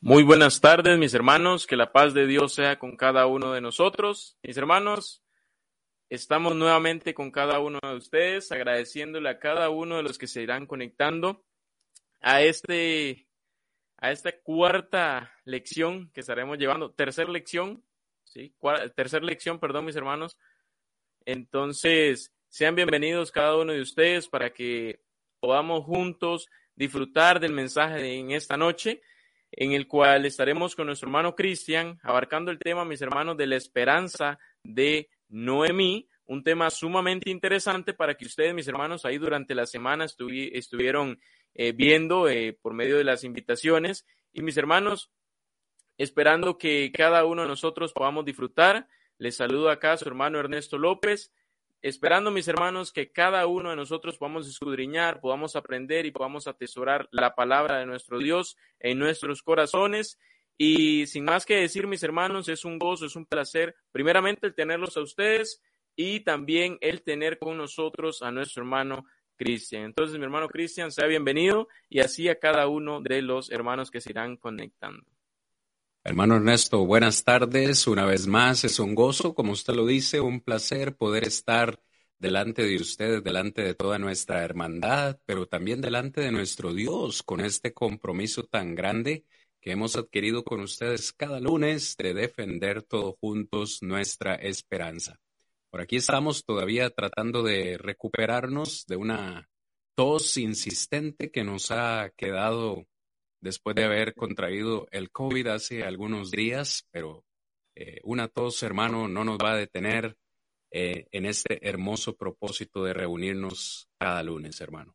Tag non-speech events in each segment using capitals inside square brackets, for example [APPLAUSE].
Muy buenas tardes, mis hermanos. Que la paz de Dios sea con cada uno de nosotros. Mis hermanos, estamos nuevamente con cada uno de ustedes, agradeciéndole a cada uno de los que se irán conectando a este a esta cuarta lección que estaremos llevando, tercera lección, sí, tercera lección, perdón, mis hermanos. Entonces, sean bienvenidos cada uno de ustedes para que podamos juntos disfrutar del mensaje en esta noche en el cual estaremos con nuestro hermano Cristian abarcando el tema, mis hermanos, de la esperanza de Noemí, un tema sumamente interesante para que ustedes, mis hermanos, ahí durante la semana estuvieron eh, viendo eh, por medio de las invitaciones. Y mis hermanos, esperando que cada uno de nosotros podamos disfrutar. Les saludo acá a su hermano Ernesto López esperando, mis hermanos, que cada uno de nosotros podamos escudriñar, podamos aprender y podamos atesorar la palabra de nuestro Dios en nuestros corazones. Y sin más que decir, mis hermanos, es un gozo, es un placer, primeramente el tenerlos a ustedes y también el tener con nosotros a nuestro hermano Cristian. Entonces, mi hermano Cristian, sea bienvenido y así a cada uno de los hermanos que se irán conectando. Hermano Ernesto, buenas tardes. Una vez más, es un gozo, como usted lo dice, un placer poder estar delante de ustedes, delante de toda nuestra hermandad, pero también delante de nuestro Dios, con este compromiso tan grande que hemos adquirido con ustedes cada lunes de defender todos juntos nuestra esperanza. Por aquí estamos todavía tratando de recuperarnos de una tos insistente que nos ha quedado después de haber contraído el COVID hace algunos días, pero eh, una tos, hermano, no nos va a detener eh, en este hermoso propósito de reunirnos cada lunes, hermano.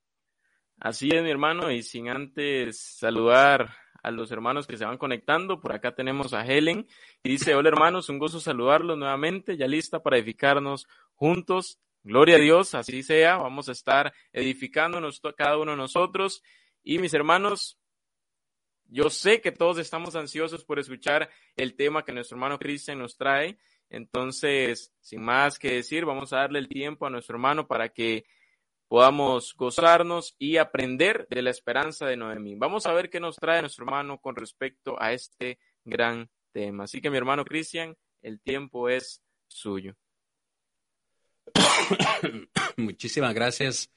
Así es, mi hermano, y sin antes saludar a los hermanos que se van conectando, por acá tenemos a Helen, y dice, hola hermanos, un gozo saludarlos nuevamente, ya lista para edificarnos juntos. Gloria a Dios, así sea, vamos a estar edificándonos cada uno de nosotros. Y mis hermanos, yo sé que todos estamos ansiosos por escuchar el tema que nuestro hermano Cristian nos trae. Entonces, sin más que decir, vamos a darle el tiempo a nuestro hermano para que podamos gozarnos y aprender de la esperanza de Noemí. Vamos a ver qué nos trae nuestro hermano con respecto a este gran tema. Así que mi hermano Cristian, el tiempo es suyo. [COUGHS] Muchísimas gracias,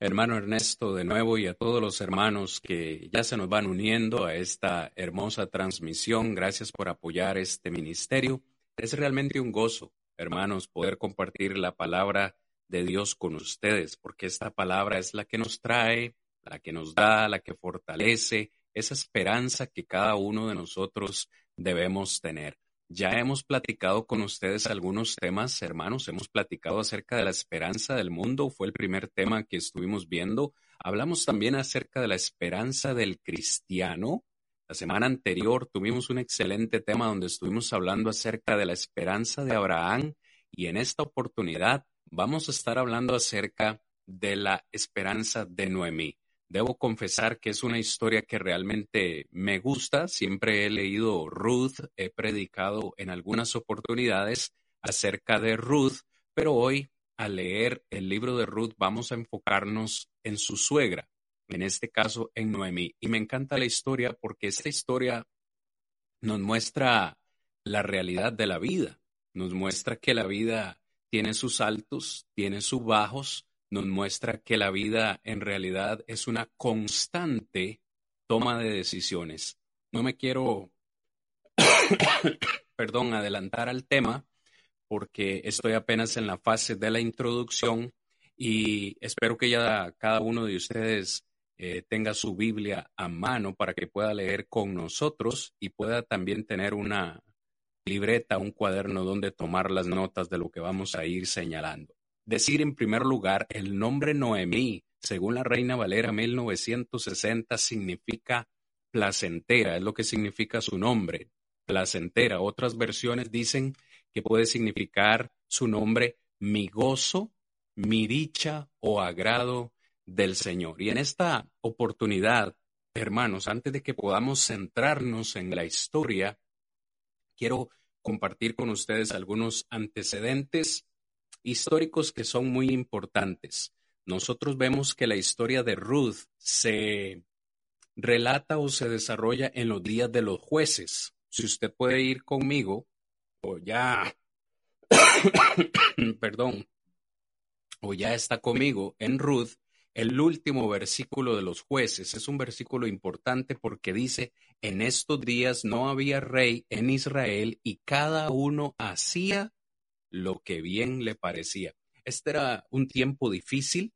hermano Ernesto, de nuevo y a todos los hermanos que ya se nos van uniendo a esta hermosa transmisión. Gracias por apoyar este ministerio. Es realmente un gozo, hermanos, poder compartir la palabra de Dios con ustedes, porque esta palabra es la que nos trae, la que nos da, la que fortalece esa esperanza que cada uno de nosotros debemos tener. Ya hemos platicado con ustedes algunos temas, hermanos, hemos platicado acerca de la esperanza del mundo, fue el primer tema que estuvimos viendo. Hablamos también acerca de la esperanza del cristiano. La semana anterior tuvimos un excelente tema donde estuvimos hablando acerca de la esperanza de Abraham y en esta oportunidad vamos a estar hablando acerca de la esperanza de Noemí. Debo confesar que es una historia que realmente me gusta. Siempre he leído Ruth, he predicado en algunas oportunidades acerca de Ruth, pero hoy al leer el libro de Ruth vamos a enfocarnos en su suegra, en este caso en Noemí. Y me encanta la historia porque esta historia nos muestra la realidad de la vida, nos muestra que la vida tiene sus altos, tiene sus bajos, nos muestra que la vida en realidad es una constante toma de decisiones. No me quiero, [COUGHS] perdón, adelantar al tema porque estoy apenas en la fase de la introducción y espero que ya cada uno de ustedes eh, tenga su Biblia a mano para que pueda leer con nosotros y pueda también tener una libreta, un cuaderno donde tomar las notas de lo que vamos a ir señalando. Decir en primer lugar, el nombre Noemí, según la Reina Valera 1960, significa placentera, es lo que significa su nombre, placentera. Otras versiones dicen que puede significar su nombre mi gozo, mi dicha o agrado del Señor. Y en esta oportunidad, hermanos, antes de que podamos centrarnos en la historia, quiero compartir con ustedes algunos antecedentes históricos que son muy importantes. Nosotros vemos que la historia de Ruth se relata o se desarrolla en los días de los jueces. Si usted puede ir conmigo, o ya, [COUGHS] perdón, o ya está conmigo en Ruth, el último versículo de los jueces. Es un versículo importante porque dice, en estos días no había rey en Israel y cada uno hacía lo que bien le parecía. Este era un tiempo difícil,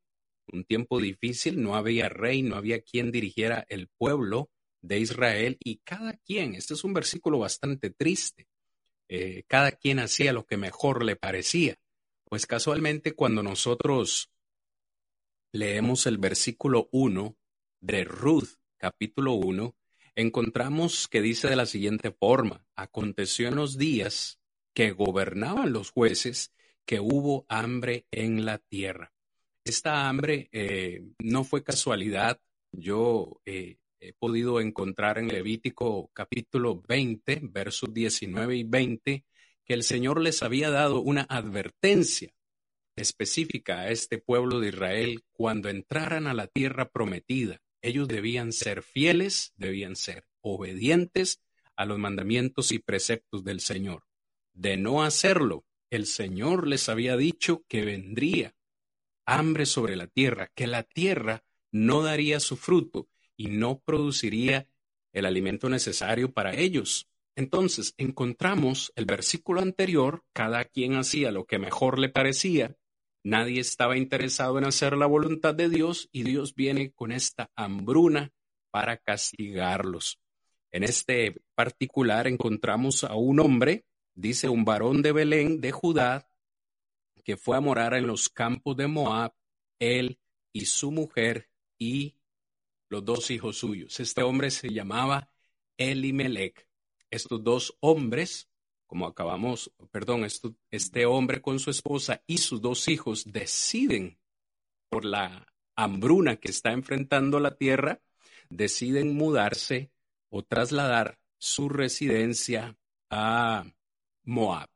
un tiempo difícil, no había rey, no había quien dirigiera el pueblo de Israel y cada quien, este es un versículo bastante triste, eh, cada quien hacía lo que mejor le parecía. Pues casualmente cuando nosotros leemos el versículo 1 de Ruth, capítulo 1, encontramos que dice de la siguiente forma, aconteció en los días que gobernaban los jueces que hubo hambre en la tierra. Esta hambre eh, no fue casualidad. Yo eh, he podido encontrar en Levítico capítulo 20, versos 19 y 20, que el Señor les había dado una advertencia específica a este pueblo de Israel cuando entraran a la tierra prometida. Ellos debían ser fieles, debían ser obedientes a los mandamientos y preceptos del Señor. De no hacerlo, el Señor les había dicho que vendría hambre sobre la tierra, que la tierra no daría su fruto y no produciría el alimento necesario para ellos. Entonces encontramos el versículo anterior, cada quien hacía lo que mejor le parecía, nadie estaba interesado en hacer la voluntad de Dios y Dios viene con esta hambruna para castigarlos. En este particular encontramos a un hombre, dice un varón de Belén de Judá, que fue a morar en los campos de Moab, él y su mujer y los dos hijos suyos. Este hombre se llamaba Elimelech. Estos dos hombres, como acabamos, perdón, este hombre con su esposa y sus dos hijos deciden, por la hambruna que está enfrentando la tierra, deciden mudarse o trasladar su residencia a Moab.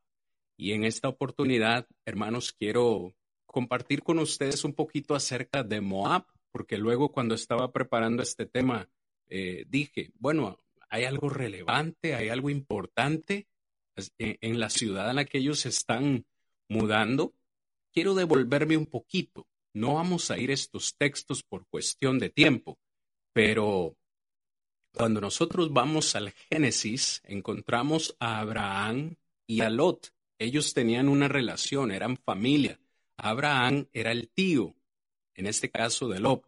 Y en esta oportunidad, hermanos, quiero compartir con ustedes un poquito acerca de Moab, porque luego cuando estaba preparando este tema, eh, dije, bueno, hay algo relevante, hay algo importante en, la ciudad en la que ellos están mudando. Quiero devolverme un poquito. No vamos a ir estos textos por cuestión de tiempo, pero cuando nosotros vamos al Génesis, encontramos a Abraham y a Lot. Ellos tenían una relación, eran familia. Abraham era el tío, en este caso de Lot,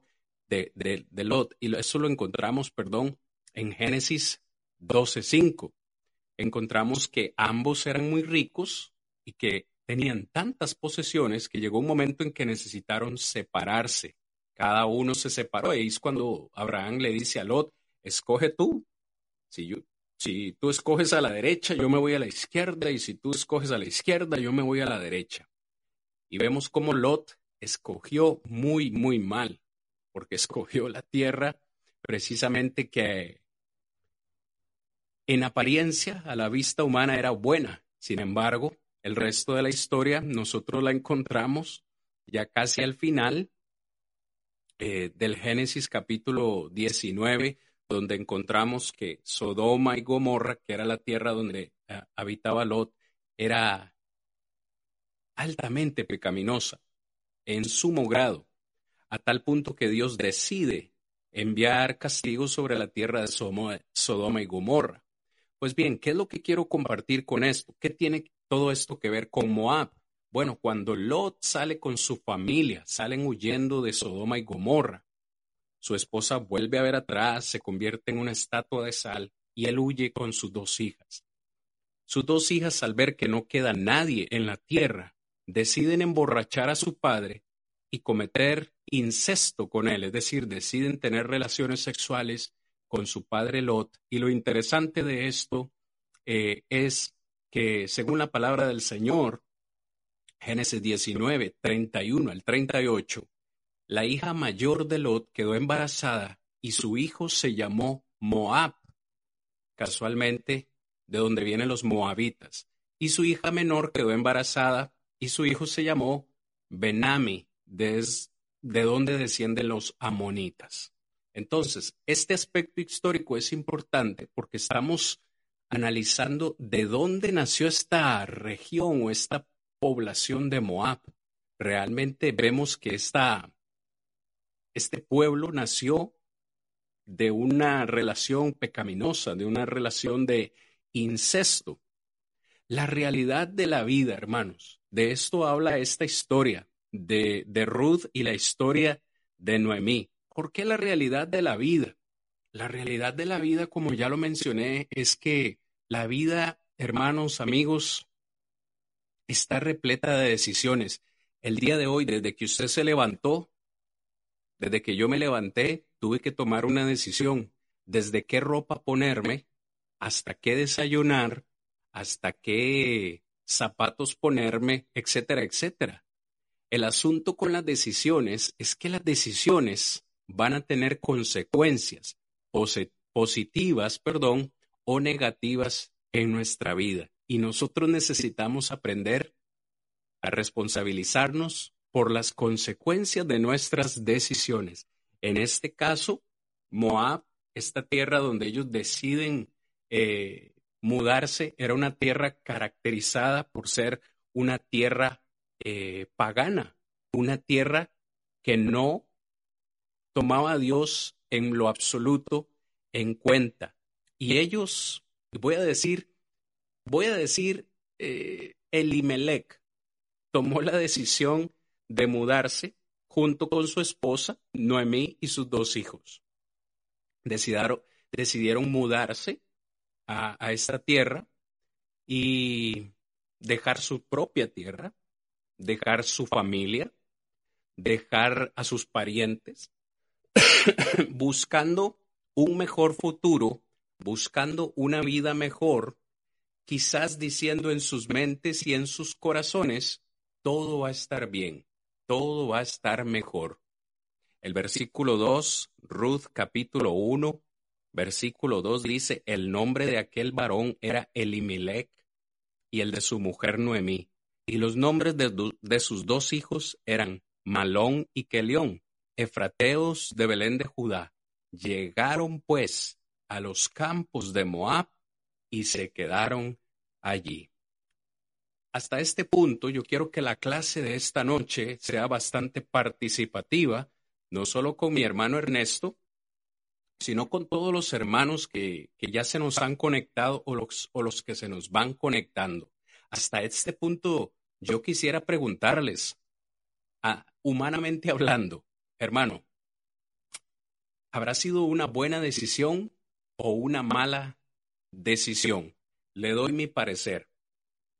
de, de, Lot, y eso lo encontramos, perdón, en Génesis 12.5. Encontramos que ambos eran muy ricos y que tenían tantas posesiones que llegó un momento en que necesitaron separarse. Cada uno se separó y es cuando Abraham le dice a Lot, escoge tú. Si yo, si tú escoges a la derecha, yo me voy a la izquierda, y si tú escoges a la izquierda, yo me voy a la derecha. Y vemos cómo Lot escogió muy, muy mal, porque escogió la tierra precisamente que en apariencia a la vista humana era buena. Sin embargo, el resto de la historia nosotros la encontramos ya casi al final eh, del Génesis capítulo 19, donde encontramos que Sodoma y Gomorra, que era la tierra donde eh, habitaba Lot, era altamente pecaminosa, en sumo grado, a tal punto que Dios decide enviar castigo sobre la tierra de Sodoma y Gomorra. Pues bien, ¿qué es lo que quiero compartir con esto? ¿Qué tiene todo esto que ver con Moab? Bueno, cuando Lot sale con su familia, salen huyendo de Sodoma y Gomorra, su esposa vuelve a ver atrás, se convierte en una estatua de sal y él huye con sus dos hijas. Sus dos hijas, al ver que no queda nadie en la tierra, deciden emborrachar a su padre y cometer incesto con él, es decir, deciden tener relaciones sexuales con su padre Lot. Y lo interesante de esto eh, es que, según la palabra del Señor, Génesis 19, 31 al 38, la hija mayor de Lot quedó embarazada y su hijo se llamó Moab, casualmente de donde vienen los moabitas, y su hija menor quedó embarazada y su hijo se llamó Benami, de donde descienden los amonitas. Entonces, este aspecto histórico es importante porque estamos analizando de dónde nació esta región o esta población de Moab. Realmente vemos que esta, este pueblo nació de una relación pecaminosa, de una relación de incesto. La realidad de la vida, hermanos, de esto habla esta historia de, de Ruth y la historia de Noemí. ¿Por qué la realidad de la vida? La realidad de la vida, como ya lo mencioné, es que la vida, hermanos, amigos, está repleta de decisiones. El día de hoy, desde que usted se levantó, desde que yo me levanté, tuve que tomar una decisión. Desde qué ropa ponerme, hasta qué desayunar, hasta qué zapatos ponerme, etcétera, etcétera. El asunto con las decisiones es que las decisiones van a tener consecuencias positivas, perdón, o negativas en nuestra vida. Y nosotros necesitamos aprender a responsabilizarnos por las consecuencias de nuestras decisiones. En este caso, Moab, esta tierra donde ellos deciden eh, mudarse, era una tierra caracterizada por ser una tierra eh, pagana, una tierra que no tomaba a Dios en lo absoluto en cuenta. Y ellos, voy a decir, voy a decir, eh, Elimelech tomó la decisión de mudarse junto con su esposa, Noemí, y sus dos hijos. Decidieron, decidieron mudarse a, a esta tierra y dejar su propia tierra, dejar su familia, dejar a sus parientes, [COUGHS] buscando un mejor futuro, buscando una vida mejor, quizás diciendo en sus mentes y en sus corazones, todo va a estar bien, todo va a estar mejor. El versículo 2, Ruth capítulo 1, versículo 2 dice, el nombre de aquel varón era Elimelech y el de su mujer Noemí, y los nombres de, sus dos hijos eran Malón y Kelión, efrateos de Belén de Judá. Llegaron pues a los campos de Moab y se quedaron allí. Hasta este punto yo quiero que la clase de esta noche sea bastante participativa, no solo con mi hermano Ernesto, sino con todos los hermanos que, que ya se nos han conectado o los, o los que se nos van conectando. Hasta este punto yo quisiera preguntarles, ah, humanamente hablando, hermano, ¿habrá sido una buena decisión o una mala decisión? Le doy mi parecer.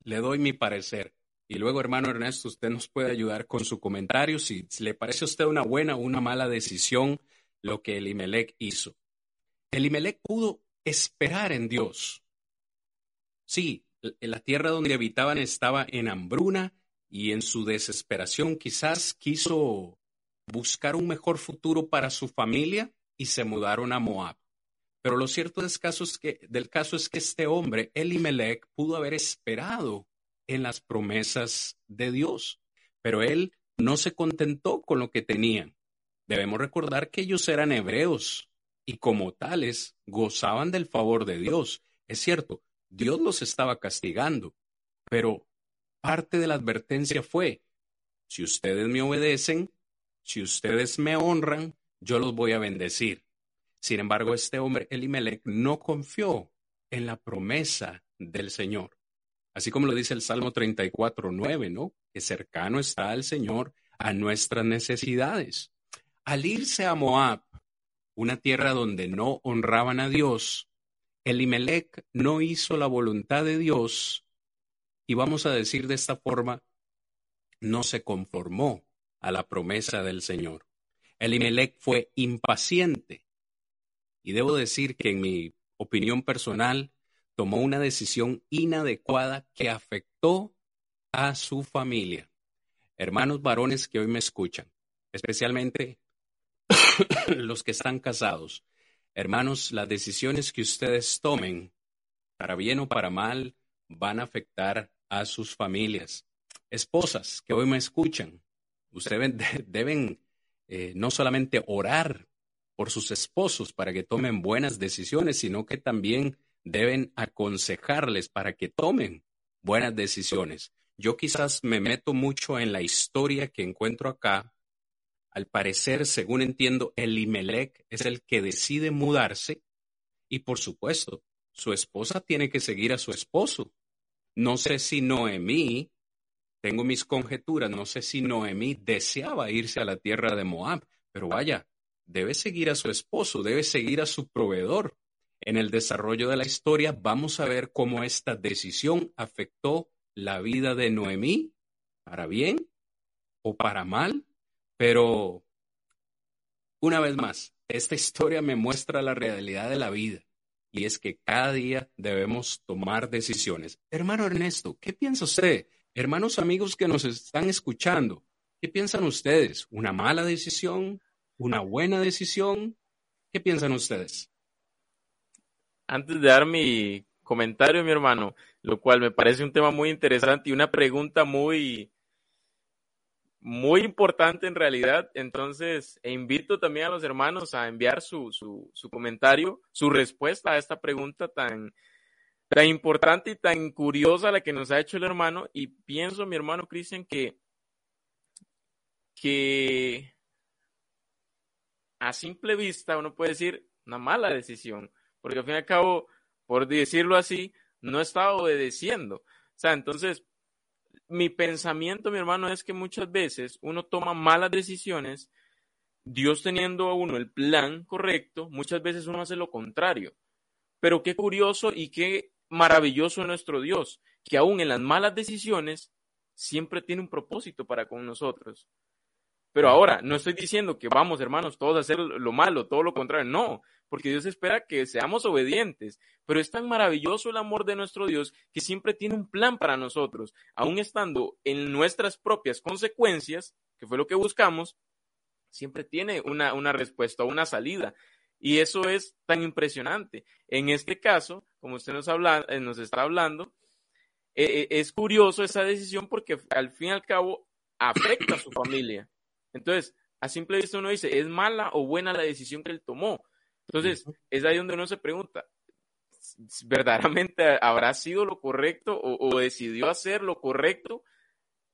Le doy mi parecer. Y luego, hermano Ernesto, usted nos puede ayudar con su comentario si, le parece a usted una buena o una mala decisión lo que Elimelech hizo. Elimelech pudo esperar en Dios. Sí, la tierra donde habitaban estaba en hambruna y en su desesperación quizás quiso buscar un mejor futuro para su familia y se mudaron a Moab. Pero lo cierto del caso es que, del caso este hombre, Elimelech, pudo haber esperado en las promesas de Dios, pero él no se contentó con lo que tenían. Debemos recordar que ellos eran hebreos y como tales gozaban del favor de Dios. Es cierto, Dios los estaba castigando, pero parte de la advertencia fue, si ustedes me obedecen, si ustedes me honran, yo los voy a bendecir. Sin embargo, este hombre, Elimelech, no confió en la promesa del Señor. Así como lo dice el Salmo 34, 9, ¿no? Que cercano está el Señor a nuestras necesidades. Al irse a Moab, una tierra donde no honraban a Dios, Elimelech no hizo la voluntad de Dios y vamos a decir de esta forma, no se conformó a la promesa del Señor. Elimelech fue impaciente y debo decir que en mi opinión personal tomó una decisión inadecuada que afectó a su familia. Hermanos varones que hoy me escuchan, especialmente [COUGHS] los que están casados. Hermanos, las decisiones que ustedes tomen, para bien o para mal, van a afectar a sus familias. Esposas que hoy me escuchan, ustedes deben eh, no solamente orar por sus esposos para que tomen buenas decisiones, sino que también deben aconsejarles para que tomen buenas decisiones. Yo quizás me meto mucho en la historia que encuentro acá. Al parecer, según entiendo, Elimelech es el que decide mudarse y por supuesto, su esposa tiene que seguir a su esposo. No sé si Noemí, tengo mis conjeturas, no sé si Noemí deseaba irse a la tierra de Moab, pero vaya, debe seguir a su esposo, debe seguir a su proveedor. En el desarrollo de la historia vamos a ver cómo esta decisión afectó la vida de Noemí, para bien o para mal, pero una vez más, esta historia me muestra la realidad de la vida y es que cada día debemos tomar decisiones. Hermano Ernesto, ¿qué piensa usted? Hermanos amigos que nos están escuchando, ¿qué piensan ustedes? ¿Una mala decisión? ¿Una buena decisión? ¿Qué piensan ustedes? antes de dar mi comentario, mi hermano, lo cual me parece un tema muy interesante y una pregunta muy, muy importante en realidad. Entonces, e invito también a los hermanos a enviar su, su, comentario, su respuesta a esta pregunta tan, tan importante y tan curiosa la que nos ha hecho el hermano. Y pienso, mi hermano Cristian, que, que a simple vista uno puede decir una mala decisión porque al fin y al cabo, por decirlo así, no estaba obedeciendo. O sea, entonces, mi pensamiento, mi hermano, es que muchas veces uno toma malas decisiones, Dios teniendo a uno el plan correcto, muchas veces uno hace lo contrario. Pero qué curioso y qué maravilloso nuestro Dios, que aún en las malas decisiones siempre tiene un propósito para con nosotros. Pero ahora, no estoy diciendo que vamos, hermanos, todos a hacer lo malo, todo lo contrario, no, porque Dios espera que seamos obedientes, pero es tan maravilloso el amor de nuestro Dios que siempre tiene un plan para nosotros, aun estando en nuestras propias consecuencias, que fue lo que buscamos, siempre tiene una, una respuesta, una salida. Y eso es tan impresionante. En este caso, como usted nos, habla, eh, nos está hablando, eh, eh, es curioso esa decisión porque al fin y al cabo afecta a su familia. Entonces, a simple vista uno dice, ¿es mala o buena la decisión que él tomó? Entonces, es ahí donde uno se pregunta, ¿verdaderamente habrá sido lo correcto o, decidió hacer lo correcto?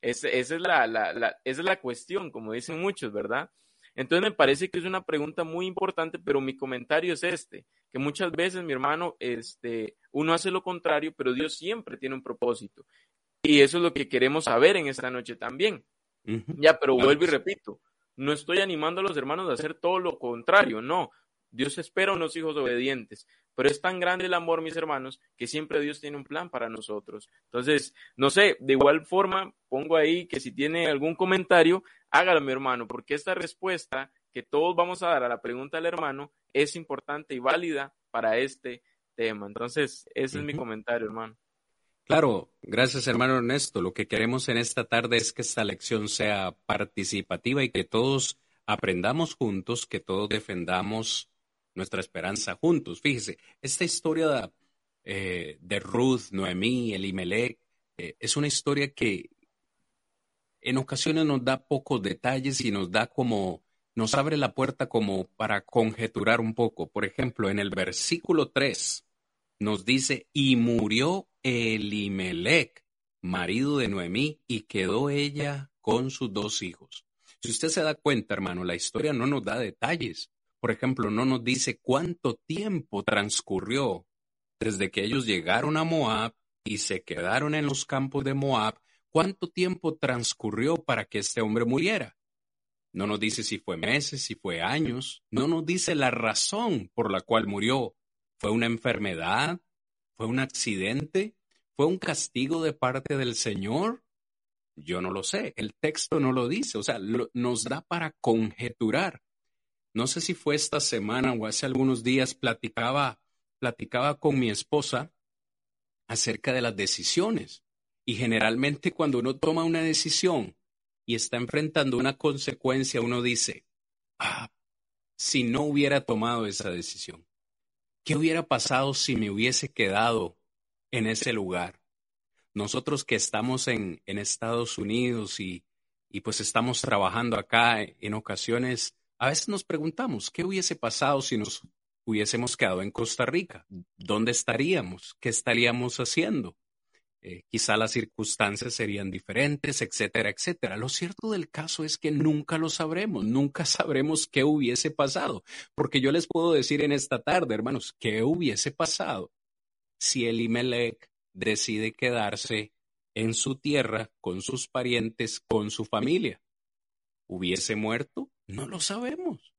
esa, es la, esa es la cuestión, como dicen muchos, ¿verdad? Entonces me parece que es una pregunta muy importante, pero mi comentario es este, que muchas veces, mi hermano, este, uno hace lo contrario, pero Dios siempre tiene un propósito. Y eso es lo que queremos saber en esta noche también. Ya, pero vuelvo y repito, no estoy animando a los hermanos a hacer todo lo contrario, no. Dios espera unos hijos obedientes, pero es tan grande el amor, mis hermanos, que siempre Dios tiene un plan para nosotros. Entonces, no sé, de igual forma, pongo ahí que si tiene algún comentario, hágalo, mi hermano, porque esta respuesta que todos vamos a dar a la pregunta del hermano es importante y válida para este tema. Entonces, ese es mi comentario, hermano. Claro, gracias hermano Ernesto. Lo que queremos en esta tarde es que esta lección sea participativa y que todos aprendamos juntos, que todos defendamos nuestra esperanza juntos. Fíjese, esta historia eh, de Ruth, Noemí, Elimelech, eh, es una historia que en ocasiones nos da pocos detalles y nos da como, nos abre la puerta como para conjeturar un poco. Por ejemplo, en el versículo 3 nos dice, y murió Elimelech, marido de Noemí, y quedó ella con sus dos hijos. Si usted se da cuenta, hermano, la historia no nos da detalles. Por ejemplo, no nos dice cuánto tiempo transcurrió desde que ellos llegaron a Moab y se quedaron en los campos de Moab, cuánto tiempo transcurrió para que este hombre muriera. No nos dice si fue meses, si fue años, no nos dice la razón por la cual murió. ¿Fue una enfermedad? ¿Fue un accidente? ¿Fue un castigo de parte del Señor? Yo no lo sé, el texto no lo dice, o sea, nos da para conjeturar. No sé si fue esta semana o hace algunos días platicaba, platicaba con mi esposa acerca de las decisiones. Y generalmente cuando uno toma una decisión y está enfrentando una consecuencia, uno dice, ah, si no hubiera tomado esa decisión, ¿qué hubiera pasado si me hubiese quedado en ese lugar. Nosotros que estamos en, Estados Unidos y, y pues estamos trabajando acá, en ocasiones A veces nos preguntamos, ¿qué hubiese pasado si nos hubiésemos quedado en Costa Rica? ¿Dónde estaríamos? ¿Qué estaríamos haciendo? Eh, quizá las circunstancias serían diferentes, etcétera, etcétera. Lo cierto del caso es que nunca lo sabremos, nunca [LAUGHS] sabremos qué hubiese pasado, porque yo les puedo decir en esta tarde, hermanos, qué hubiese pasado si Elimelech decide quedarse en su tierra con sus parientes, con su familia. ¿Hubiese muerto? No lo sabemos.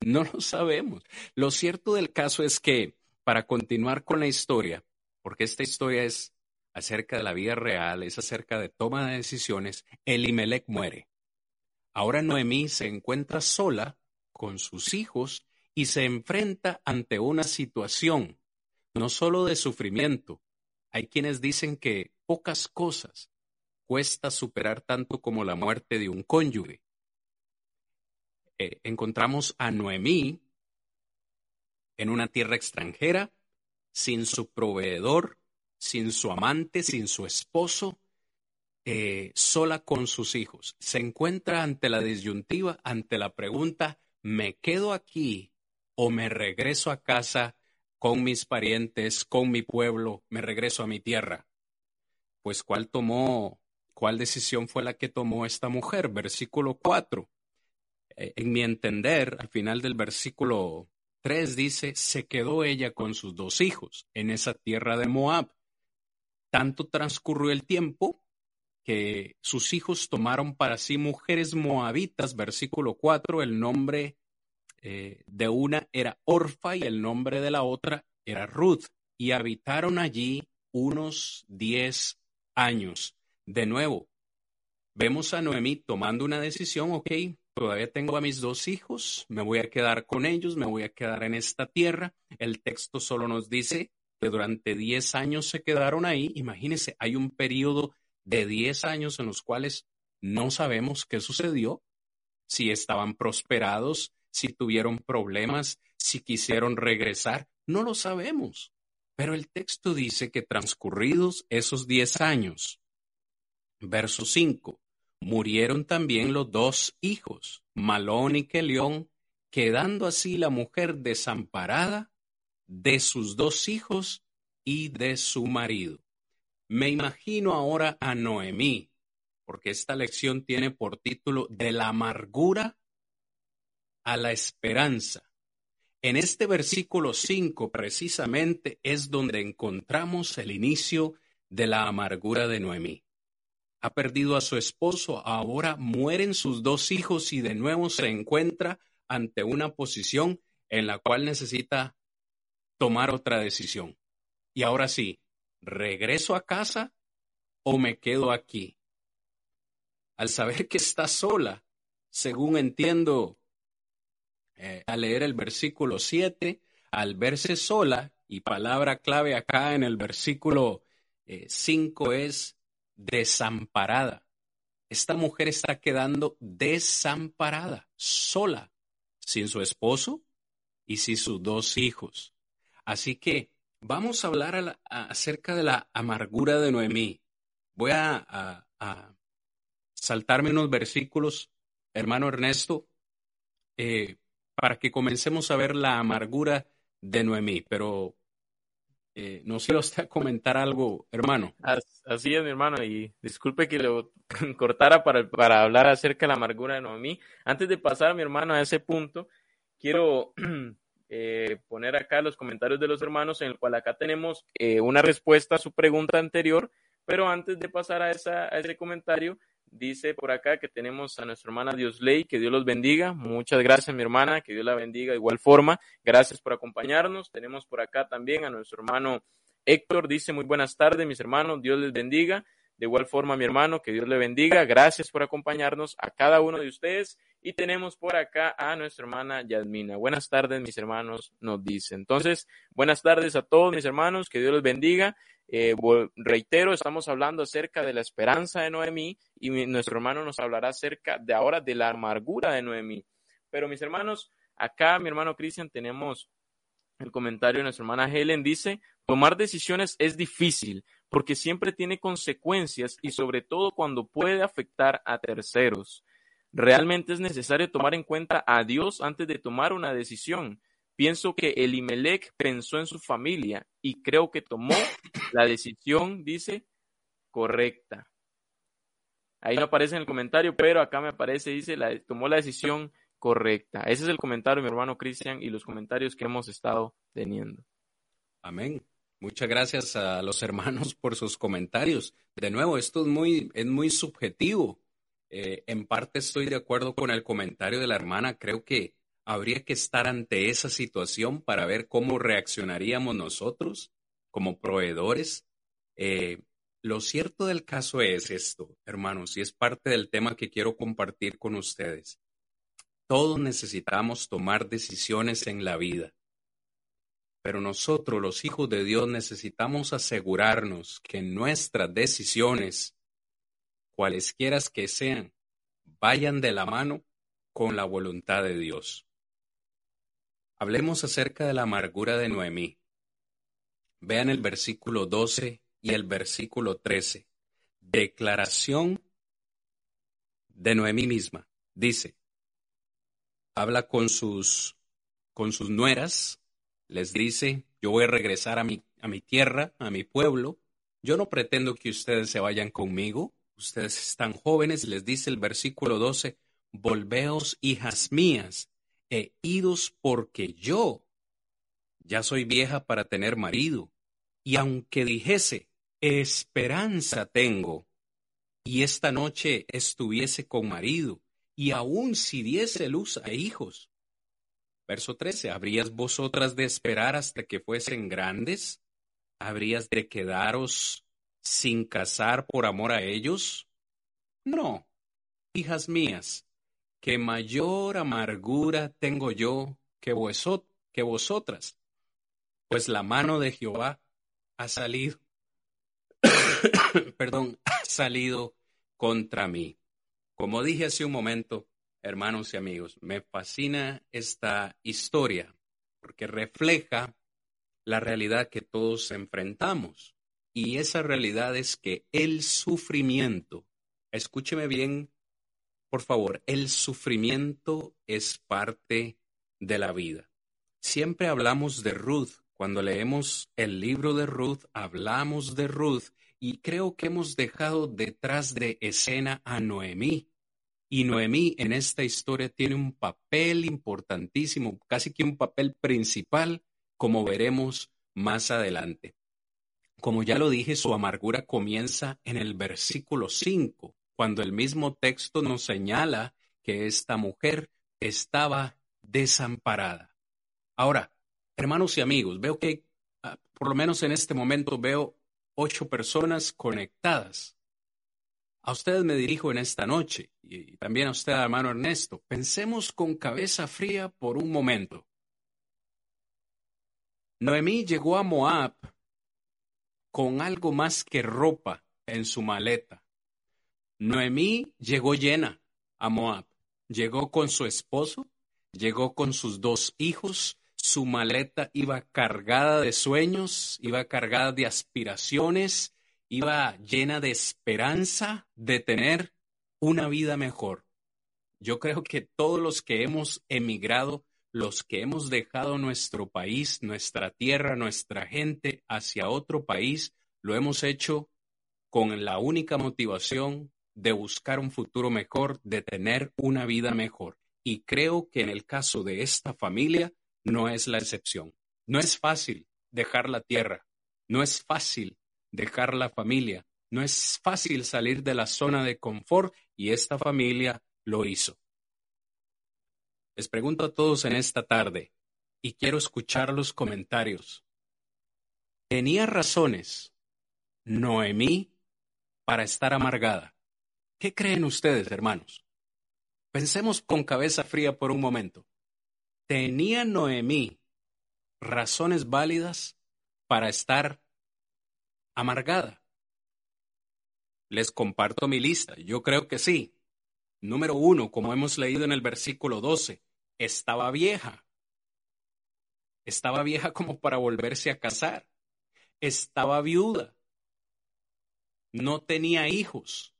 No lo sabemos. Lo cierto del caso es que, para continuar con la historia, porque esta historia es acerca de la vida real, es acerca de toma de decisiones, Elimelech muere. Ahora Noemí se encuentra sola con sus hijos y se enfrenta ante una situación no solo de sufrimiento. Hay quienes dicen que pocas cosas cuesta superar tanto como la muerte de un cónyuge. Eh, encontramos a Noemí en una tierra extranjera, sin su proveedor, sin su amante, sin su esposo, eh, sola con sus hijos. Se encuentra ante la disyuntiva, ante la pregunta, ¿me quedo aquí o me regreso a casa con mis parientes, con mi pueblo, me regreso a mi tierra? Pues ¿cuál tomó, cuál decisión fue la que tomó esta mujer? Versículo 4. Eh, en mi entender, al final del versículo 3 dice, se quedó ella con sus dos hijos en esa tierra de Moab. Tanto transcurrió el tiempo que sus hijos tomaron para sí mujeres moabitas, versículo 4, el nombre eh, de una era Orfa y el nombre de la otra era Ruth, y habitaron allí unos diez años. De nuevo, vemos a Noemí tomando una decisión, ok, todavía tengo a mis dos hijos, me voy a quedar con ellos, me voy a quedar en esta tierra. El texto solo nos dice que durante 10 años se quedaron ahí. Imagínense, hay un periodo de 10 años en los cuales no sabemos qué sucedió, si estaban prosperados, si tuvieron problemas, si quisieron regresar, no lo sabemos. Pero el texto dice que transcurridos esos 10 años, verso 5, Murieron también los dos hijos, Malón y Kelión, quedando así la mujer desamparada de sus dos hijos y de su marido. Me imagino ahora a Noemí, porque esta lección tiene por título De la amargura a la esperanza. En este versículo 5 precisamente es donde encontramos el inicio de la amargura de Noemí ha perdido a su esposo, ahora mueren sus dos hijos y de nuevo se encuentra ante una posición en la cual necesita tomar otra decisión. Y ahora sí, ¿regreso a casa o me quedo aquí? Al saber que está sola, según entiendo eh, al leer el versículo 7, al verse sola, y palabra clave acá en el versículo 5 eh, es desamparada. Esta mujer está quedando desamparada, sola, sin su esposo y sin sus dos hijos. Así que vamos a hablar acerca de la amargura de Noemí. Voy a, saltarme unos versículos, hermano Ernesto, eh, para que comencemos a ver la amargura de Noemí. Pero eh, no sé usted comentar algo, hermano. Así es, mi hermano, y disculpe que lo [LAUGHS] cortara para, para hablar acerca de la amargura de Noemí. Antes de pasar, mi hermano, a ese punto, quiero [CLEARS THROAT] eh, poner acá los comentarios de los hermanos, en el cual acá tenemos eh, una respuesta a su pregunta anterior, pero antes de pasar a, ese comentario, Dice por acá que tenemos a nuestra hermana Diosley, que Dios los bendiga. Muchas gracias, mi hermana, que Dios la bendiga de igual forma. Gracias por acompañarnos. Tenemos por acá también a nuestro hermano Héctor, dice muy buenas tardes, mis hermanos, Dios les bendiga. De igual forma, mi hermano, que Dios le bendiga. Gracias por acompañarnos a cada uno de ustedes. Y tenemos por acá a nuestra hermana Yasmina. Buenas tardes, mis hermanos, nos dice. Entonces, buenas tardes a todos mis hermanos, que Dios les bendiga. Eh, reitero, estamos hablando acerca de la esperanza de Noemí y nuestro hermano nos hablará acerca de ahora de la amargura de Noemí. Pero mis hermanos, acá mi hermano Cristian tenemos el comentario de nuestra hermana Helen, dice, tomar decisiones es difícil porque siempre tiene consecuencias y sobre todo cuando puede afectar a terceros. Realmente es necesario tomar en cuenta a Dios antes de tomar una decisión. Pienso que Elimelech pensó en su familia y creo que tomó la decisión, dice, correcta. Ahí no aparece en el comentario, pero acá me aparece, dice, tomó la decisión correcta. Ese es el comentario, mi hermano Cristian, y los comentarios que hemos estado teniendo. Amén. Muchas gracias a los hermanos por sus comentarios. De nuevo, esto es muy, es muy subjetivo. Eh, en parte estoy de acuerdo con el comentario de la hermana. Creo que habría que estar ante esa situación para ver cómo reaccionaríamos nosotros como proveedores. Eh, lo cierto del caso es esto, hermanos, y es parte del tema que quiero compartir con ustedes. Todos necesitamos tomar decisiones en la vida. Pero nosotros, los hijos de Dios, necesitamos asegurarnos que nuestras decisiones, cualesquiera que sean, vayan de la mano con la voluntad de Dios. Hablemos acerca de la amargura de Noemí. Vean el versículo 12 y el versículo 13. Declaración de Noemí misma. Dice, habla con sus, con sus nueras, les dice, yo voy a regresar a mi, a mi tierra, a mi pueblo, yo no pretendo que ustedes se vayan conmigo, ustedes están jóvenes, les dice el versículo 12, volveos hijas mías, e idos porque yo ya soy vieja para tener marido, y aunque dijese, esperanza tengo, y esta noche estuviese con marido, y aun si diese luz a hijos. Verso 13, ¿habrías vosotras de esperar hasta que fuesen grandes? ¿Habrías de quedaros sin casar por amor a ellos? No, hijas mías, que mayor amargura tengo yo que, que vosotras, pues la mano de Jehová ha salido, [COUGHS] perdón, ha salido contra mí. Como dije hace un momento, hermanos y amigos, me fascina esta historia porque refleja la realidad que todos enfrentamos. Y esa realidad es que el sufrimiento, escúcheme bien, por favor, el sufrimiento es parte de la vida. Siempre hablamos de Ruth. Cuando leemos el libro de Ruth, hablamos de Ruth y creo que hemos dejado detrás de escena a Noemí. Y Noemí en esta historia tiene un papel importantísimo, casi que un papel principal, como veremos más adelante. Como ya lo dije, su amargura comienza en el versículo 5, cuando el mismo texto nos señala que esta mujer estaba desamparada. Ahora, hermanos y amigos, veo que ah, por lo menos en este momento veo ocho personas conectadas. A ustedes me dirijo en esta noche y también a usted, hermano Ernesto. Pensemos con cabeza fría por un momento. Noemí llegó a Moab con algo más que ropa en su maleta. Noemí llegó llena a Moab. Llegó con su esposo, llegó con sus dos hijos, su maleta iba cargada de sueños, iba cargada de aspiraciones, iba llena de esperanza de tener una vida mejor. Yo creo que todos los que hemos emigrado, los que hemos dejado nuestro país, nuestra tierra, nuestra gente hacia otro país, lo hemos hecho con la única motivación de buscar un futuro mejor, de tener una vida mejor. Y creo que en el caso de esta familia, no es la excepción. No es fácil dejar la tierra, no es fácil dejar la familia, no es fácil salir de la zona de confort y esta familia lo hizo. Les pregunto a todos en esta tarde y quiero escuchar los comentarios. ¿Tenía razones Noemí para estar amargada? ¿Qué creen ustedes, hermanos? Pensemos con cabeza fría por un momento. ¿Tenía Noemí razones válidas para estar amargada? Les comparto mi lista. Yo creo que sí. Número uno, como hemos leído en el versículo 12, estaba vieja. Estaba vieja como para volverse a casar. Estaba viuda. No tenía hijos.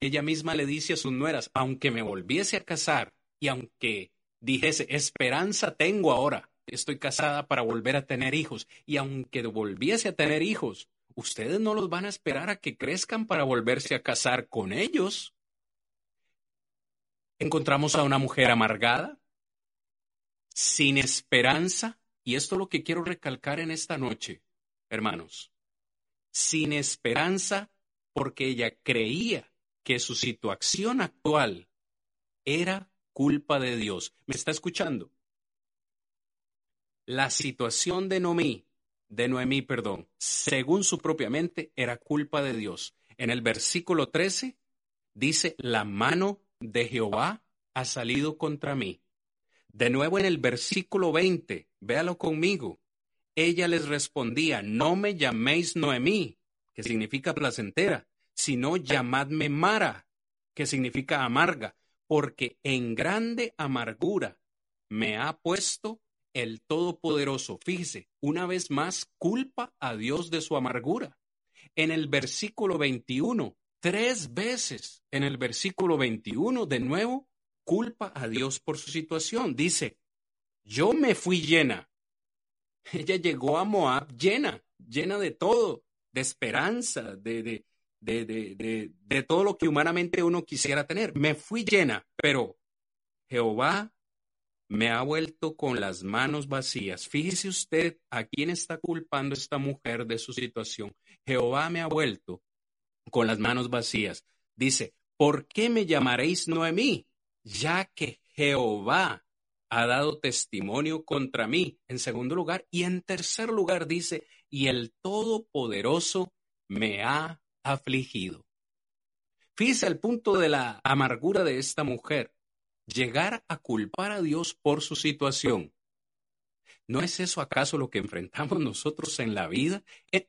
ella misma le dice a sus nueras, aunque me volviese a casar y aunque dijese, esperanza tengo ahora, estoy casada para volver a tener hijos, y aunque volviese a tener hijos, ustedes no los van a esperar a que crezcan para volverse a casar con ellos. Encontramos a una mujer amargada, sin esperanza, y esto es lo que quiero recalcar en esta noche, hermanos, sin esperanza porque ella creía que su situación actual era culpa de Dios. ¿Me está escuchando? La situación de Noemí, de Noemí, perdón, según su propia mente, era culpa de Dios. En el versículo 13 dice, la mano de Jehová ha salido contra mí. De nuevo en el versículo 20, véalo conmigo. Ella les respondía, no me llaméis Noemí, que significa placentera, sino llamadme Mara, que significa amarga, porque en grande amargura me ha puesto el Todopoderoso. Fíjese, una vez más, culpa a Dios de su amargura. En el versículo 21, tres veces en el versículo 21, de nuevo, culpa a Dios por su situación. Dice, yo me fui llena. [LAUGHS] Ella llegó a Moab llena, llena de todo, de esperanza, de, de, de, de, de, todo lo que humanamente uno quisiera tener. Me fui llena, pero Jehová me ha vuelto con las manos vacías. Fíjese usted a quién está culpando esta mujer de su situación. Jehová me ha vuelto con las manos vacías. Dice, ¿por qué me llamaréis Noemí? Ya que Jehová ha dado testimonio contra mí. En segundo lugar, y en tercer lugar dice, y el Todopoderoso me ha afligido. Fíjese el punto de la amargura de esta mujer llegar a culpar a Dios por su situación. ¿No es eso acaso lo que enfrentamos nosotros en la vida? Eh,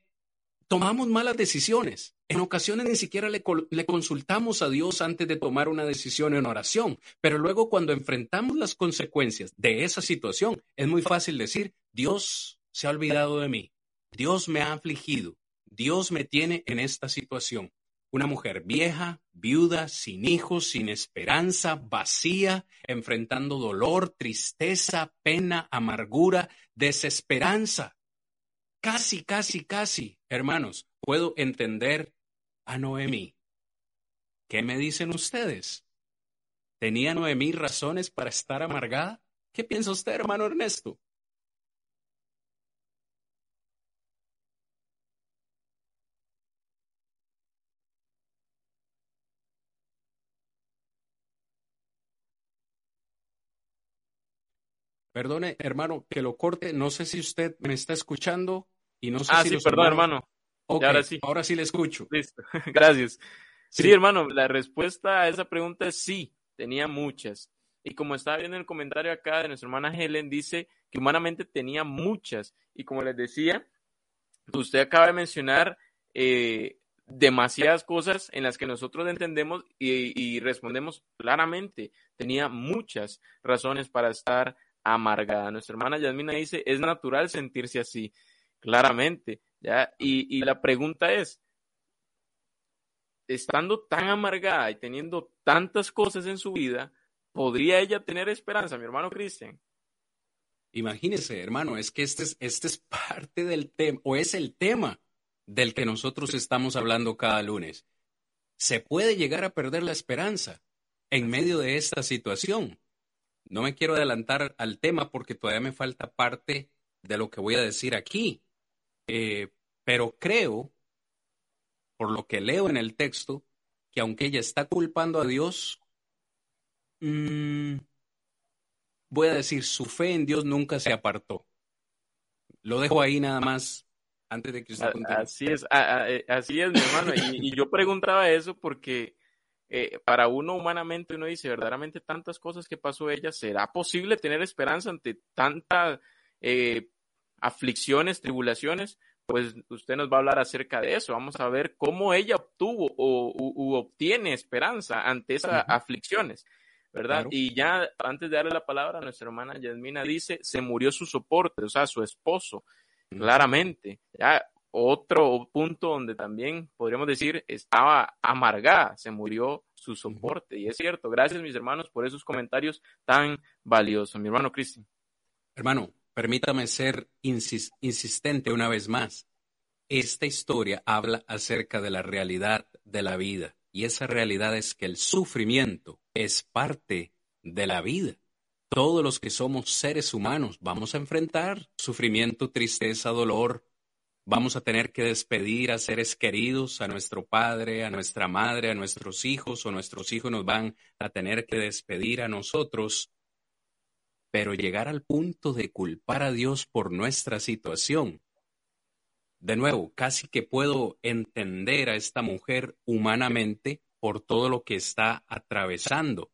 tomamos malas decisiones. En ocasiones ni siquiera le, consultamos a Dios antes de tomar una decisión en oración, pero luego cuando enfrentamos las consecuencias de esa situación, es muy fácil decir, Dios se ha olvidado de mí, Dios me ha afligido, Dios me tiene en esta situación. Una mujer vieja, viuda, sin hijos, sin esperanza, vacía, enfrentando dolor, tristeza, pena, amargura, desesperanza. Casi, casi, casi, hermanos, puedo entender a Noemí. ¿Qué me dicen ustedes? ¿Tenía Noemí razones para estar amargada? ¿Qué piensa usted, hermano Ernesto? Perdone, hermano, que lo corte. No sé si usted me está escuchando y no sé ah, si sí, perdón, hermano. Ahora sí. Ahora sí le escucho. Listo. [LAUGHS] Gracias. Sí. hermano, la respuesta a esa pregunta es sí, tenía muchas. Y como estaba viendo en el comentario acá de nuestra hermana Helen, dice que humanamente tenía muchas. Y como les decía, usted acaba de mencionar eh, demasiadas cosas en las que nosotros entendemos y, y respondemos claramente. Tenía muchas razones para estar amargada. Nuestra hermana Yasmina dice, es natural sentirse así, claramente, Y, y la pregunta es, estando tan amargada y teniendo tantas cosas en su vida, ¿podría ella tener esperanza, mi hermano Cristian? Imagínese, hermano, es que este es, este es parte del tema, o es el tema del que nosotros estamos hablando cada lunes. Se puede llegar a perder la esperanza en medio de esta situación. No me quiero adelantar al tema porque todavía me falta parte de lo que voy a decir aquí, eh, pero creo, por lo que leo en el texto, que aunque ella está culpando a Dios, mmm, voy a decir, su fe en Dios nunca se apartó. Lo dejo ahí nada más antes de que usted continúe. Así es, eh, así es, mi hermano. y, y yo preguntaba eso porque eh, para uno humanamente uno dice verdaderamente tantas cosas que pasó ella, ¿será posible tener esperanza ante tantas eh, aflicciones, tribulaciones? Pues usted nos va a hablar acerca de eso. Vamos a ver cómo ella obtuvo o u, obtiene esperanza ante esas aflicciones, ¿verdad? Y ya antes de darle la palabra, nuestra hermana Yasmina dice, se murió su soporte, o sea, su esposo, claramente. Ya otro punto donde también podríamos decir estaba amargada, se murió su soporte. Y es cierto, gracias mis hermanos por esos comentarios tan valiosos. Mi hermano Cristian. Hermano, permítame ser insistente una vez más. Esta historia habla acerca de la realidad de la vida y esa realidad es que el sufrimiento es parte de la vida. Todos los que somos seres humanos vamos a enfrentar sufrimiento, tristeza, dolor. Vamos a tener que despedir a seres queridos, a nuestro padre, a nuestra madre, a nuestros hijos, o nuestros hijos nos van a tener que despedir a nosotros. Pero llegar al punto de culpar a Dios por nuestra situación. De nuevo, casi que puedo entender a esta mujer humanamente por todo lo que está atravesando.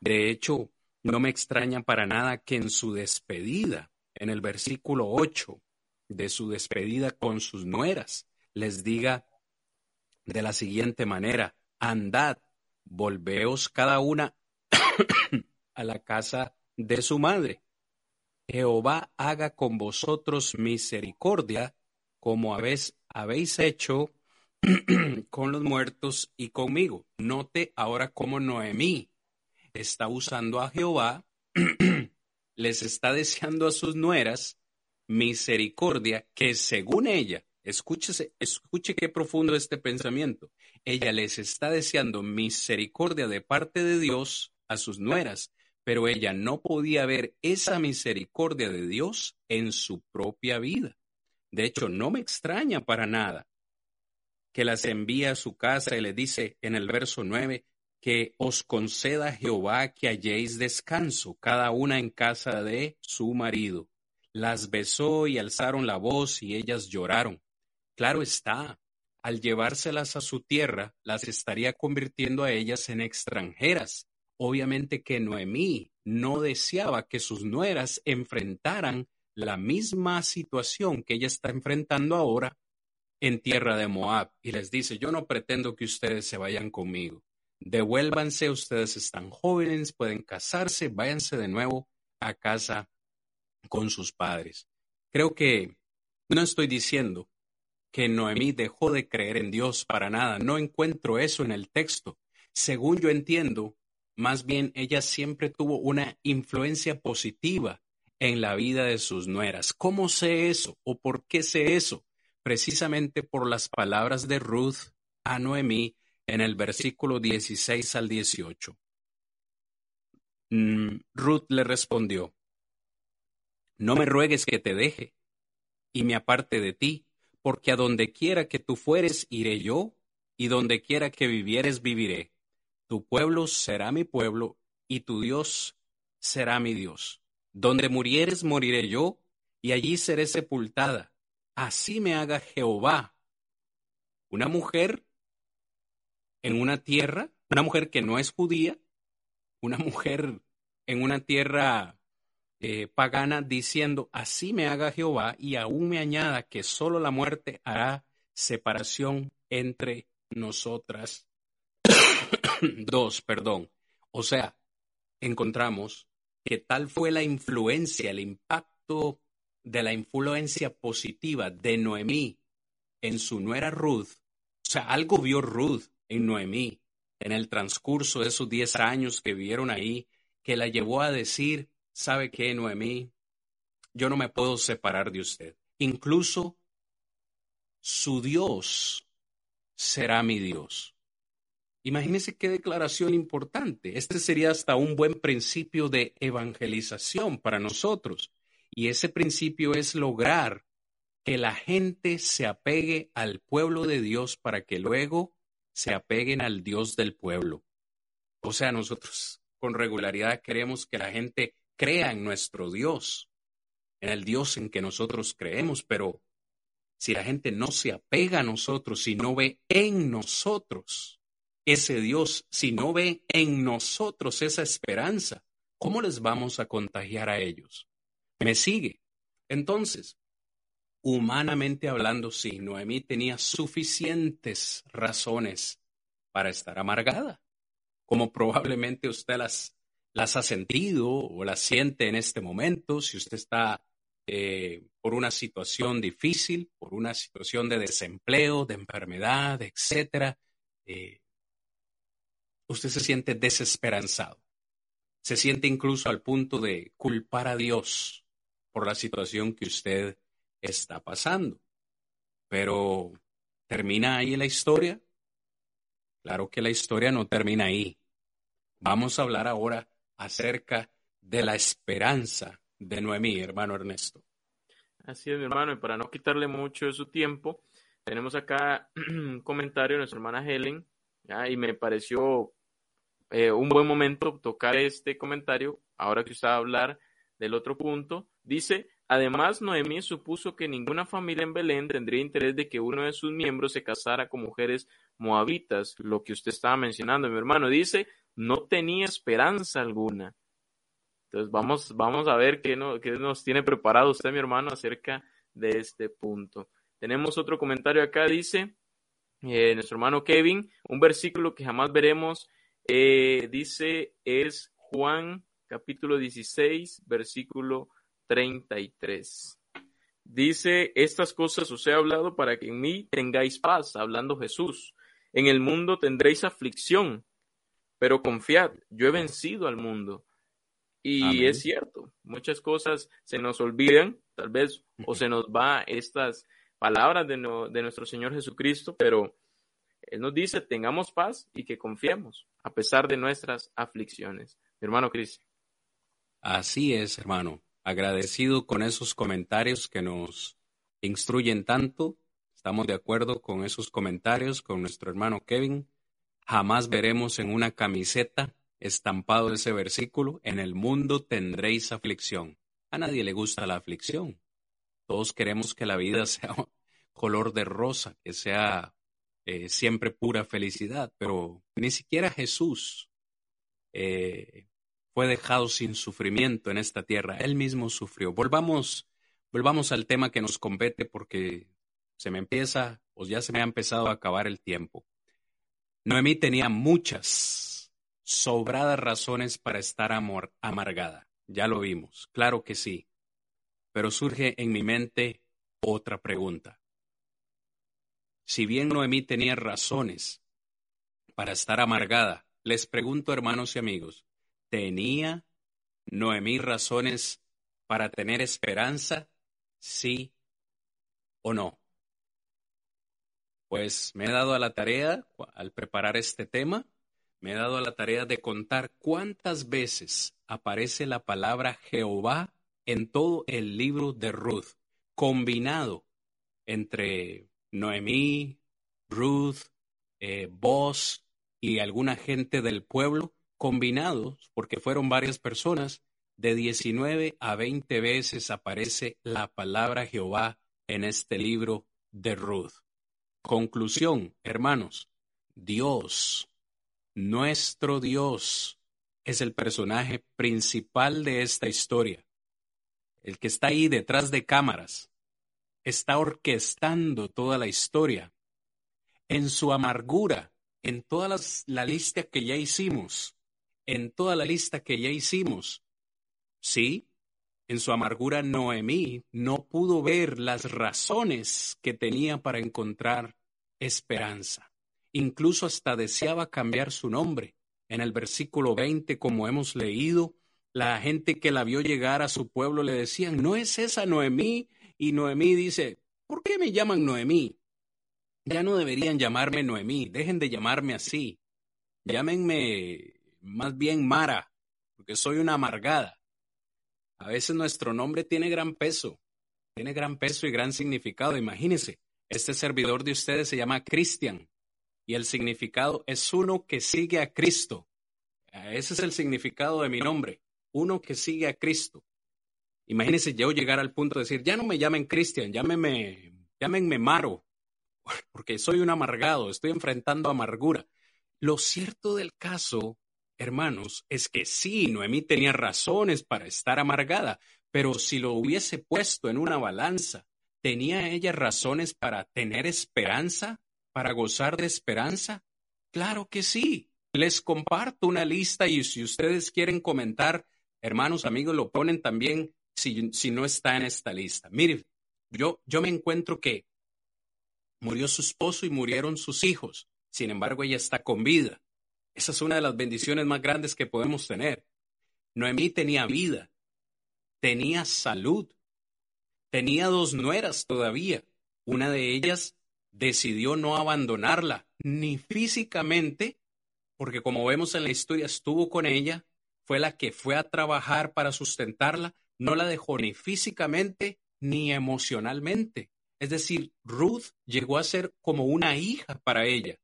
De hecho, no me extraña para nada que en su despedida, en el versículo 8 de su despedida con sus nueras, les diga de la siguiente manera, andad, volveos cada una [COUGHS] a la casa de su madre. Jehová haga con vosotros misericordia, como habéis, habéis hecho [CLEARS THROAT] con los muertos y conmigo. Note ahora cómo Noemí está usando a Jehová, [CLEARS THROAT] les está deseando a sus nueras misericordia que según ella, escúchese, escuche qué profundo este pensamiento, ella les está deseando misericordia de parte de Dios a sus nueras, pero ella no podía ver esa misericordia de Dios en su propia vida. De hecho, no me extraña para nada que las envía a su casa y le dice en el verso 9, que os conceda Jehová que halléis descanso, cada una en casa de su marido. Las besó y alzaron la voz y ellas lloraron. Claro está, al llevárselas a su tierra, las estaría convirtiendo a ellas en extranjeras. Obviamente que Noemí no deseaba que sus nueras enfrentaran la misma situación que ella está enfrentando ahora en tierra de Moab y les dice, yo no pretendo que ustedes se vayan conmigo devuélvanse, ustedes están jóvenes, pueden casarse, váyanse de nuevo a casa con sus padres. Creo que no estoy diciendo que Noemí dejó de creer en Dios para nada, no encuentro eso en el texto. Según yo entiendo, más bien ella siempre tuvo una influencia positiva en la vida de sus nueras. ¿Cómo sé eso o por qué sé eso? Precisamente por las palabras de Ruth a Noemí en el versículo 16 al 18. Mm, Ruth le respondió, No me ruegues que te deje y me aparte de ti, porque a donde quiera que tú fueres iré yo, y donde quiera que vivieres viviré. Tu pueblo será mi pueblo, y tu Dios será mi Dios. Donde murieres moriré yo, y allí seré sepultada. Así me haga Jehová. Una mujer en una tierra, una mujer que no es judía, una mujer en una tierra eh, pagana diciendo, así me haga Jehová y aún me añada que solo la muerte hará separación entre nosotras. [COUGHS] Dos, perdón. O sea, encontramos que tal fue la influencia, el impacto de la influencia positiva de Noemí en su nuera Ruth. O sea, algo vio Ruth en Noemí en el transcurso de esos diez años que vivieron ahí, que la llevó a decir, ¿sabe qué, Noemí? Yo no me puedo separar de usted. Incluso su Dios será mi Dios. Imagínese qué declaración importante. Este sería hasta un buen principio de evangelización para nosotros. Y ese principio es lograr que la gente se apegue al pueblo de Dios para que luego se apeguen al Dios del pueblo. O sea, nosotros con regularidad queremos que la gente crea en nuestro Dios, en el Dios en que nosotros creemos, pero si la gente no se apega a nosotros, si no ve en nosotros ese Dios, si no ve en nosotros esa esperanza, ¿cómo les vamos a contagiar a ellos? ¿Me sigue? Entonces, Humanamente hablando, sí, Noemí tenía suficientes razones para estar amargada, como probablemente usted las, las ha sentido o las siente en este momento, si usted está eh, por una situación difícil, por una situación de desempleo, de enfermedad, etcétera, eh, usted se siente desesperanzado. Se siente incluso al punto de culpar a Dios por la situación que usted está pasando. Pero, ¿termina ahí la historia? Claro que la historia no termina ahí. Vamos a hablar ahora acerca de la esperanza de Noemí, hermano Ernesto. Así es, mi hermano, y para no quitarle mucho de su tiempo, tenemos acá [CLEARS THROAT] un comentario de nuestra hermana Helen, y me pareció eh, un buen momento tocar este comentario, ahora que usted va a hablar del otro punto. Dice, además Noemí supuso que ninguna familia en Belén tendría interés de que uno de sus miembros se casara con mujeres moabitas, lo que usted estaba mencionando, mi hermano. Dice, no tenía esperanza alguna. Entonces vamos, vamos a ver qué, no, qué nos tiene preparado usted, mi hermano, acerca de este punto. Tenemos otro comentario acá, dice eh, nuestro hermano Kevin, un versículo que jamás veremos, eh, dice, es Juan capítulo 16, versículo 33. Dice, estas cosas os he hablado para que en mí tengáis paz, hablando Jesús. En el mundo tendréis aflicción, pero confiad, yo he vencido al mundo. Y es cierto, muchas cosas se nos olvidan, tal vez, o se nos va estas palabras de, de nuestro Señor Jesucristo, pero Él nos dice, tengamos paz y que confiemos, a pesar de nuestras aflicciones. Mi hermano Cristian. Así es, hermano. Agradecido con esos comentarios que nos instruyen tanto. Estamos de acuerdo con esos comentarios con nuestro hermano Kevin. Jamás veremos en una camiseta estampado ese versículo, en el mundo tendréis aflicción. A nadie le gusta la aflicción. Todos queremos que la vida [LAUGHS] sea color de rosa, que sea eh, siempre pura felicidad, pero ni siquiera Jesús eh, fue dejado sin sufrimiento en esta tierra. Él mismo sufrió. Volvamos, volvamos al tema que nos compete porque se me empieza, o ya se me ha empezado a acabar el tiempo. Noemí tenía muchas, sobradas razones para estar amor, amargada. Ya lo vimos, claro que sí. Pero surge en mi mente otra pregunta. Si bien Noemí tenía razones para estar amargada, les pregunto, hermanos y amigos, ¿tenía Noemí razones para tener esperanza? ¿Sí o no? Pues me he dado a la tarea, al preparar este tema, me he dado a la tarea de contar cuántas veces aparece la palabra Jehová en todo el libro de Ruth, combinado entre Noemí, Ruth, eh, y alguna gente del pueblo, combinados, porque fueron varias personas, de 19 a 20 veces aparece la palabra Jehová en este libro de Ruth. Conclusión, hermanos, Dios, nuestro Dios, es el personaje principal de esta historia. El que está ahí detrás de cámaras, está orquestando toda la historia. En su amargura, en toda la lista que ya hicimos, en toda la lista que ya hicimos, sí, en su amargura, Noemí no pudo ver las razones que tenía para encontrar esperanza. Incluso hasta deseaba cambiar su nombre. En el versículo 20, como hemos leído, la gente que la vio llegar a su pueblo le decían, ¿no es esa Noemí? Y Noemí dice, ¿por qué me llaman Noemí? Ya no deberían llamarme Noemí, dejen de llamarme así. Llámenme más bien Mara, porque soy una amargada. A veces nuestro nombre tiene gran peso, tiene gran peso y gran significado. Imagínense, este servidor de ustedes se llama Cristian y el significado es uno que sigue a Cristo. Ese es el significado de mi nombre, uno que sigue a Cristo. Imagínense yo llegar al punto de decir, ya no me llamen Cristian, llámenme, llámenme Maro, [LAUGHS] porque soy un amargado, estoy enfrentando amargura. Lo cierto del caso hermanos, es que sí, Noemí tenía razones para estar amargada, pero si lo hubiese puesto en una balanza, ¿tenía ella razones para tener esperanza? ¿Para gozar de esperanza? Claro que sí. Les comparto una lista y si ustedes quieren comentar, hermanos, amigos, lo ponen también si, no está en esta lista. Mire, yo, yo me encuentro que murió su esposo y murieron sus hijos. Sin embargo, ella está con vida. Esa es una de las bendiciones más grandes que podemos tener. Noemí tenía vida, tenía salud, tenía dos nueras todavía. Una de ellas decidió no abandonarla, ni físicamente, porque como vemos en la historia, estuvo con ella, fue la que fue a trabajar para sustentarla, no la dejó ni físicamente ni emocionalmente. Es decir, Ruth llegó a ser como una hija para ella,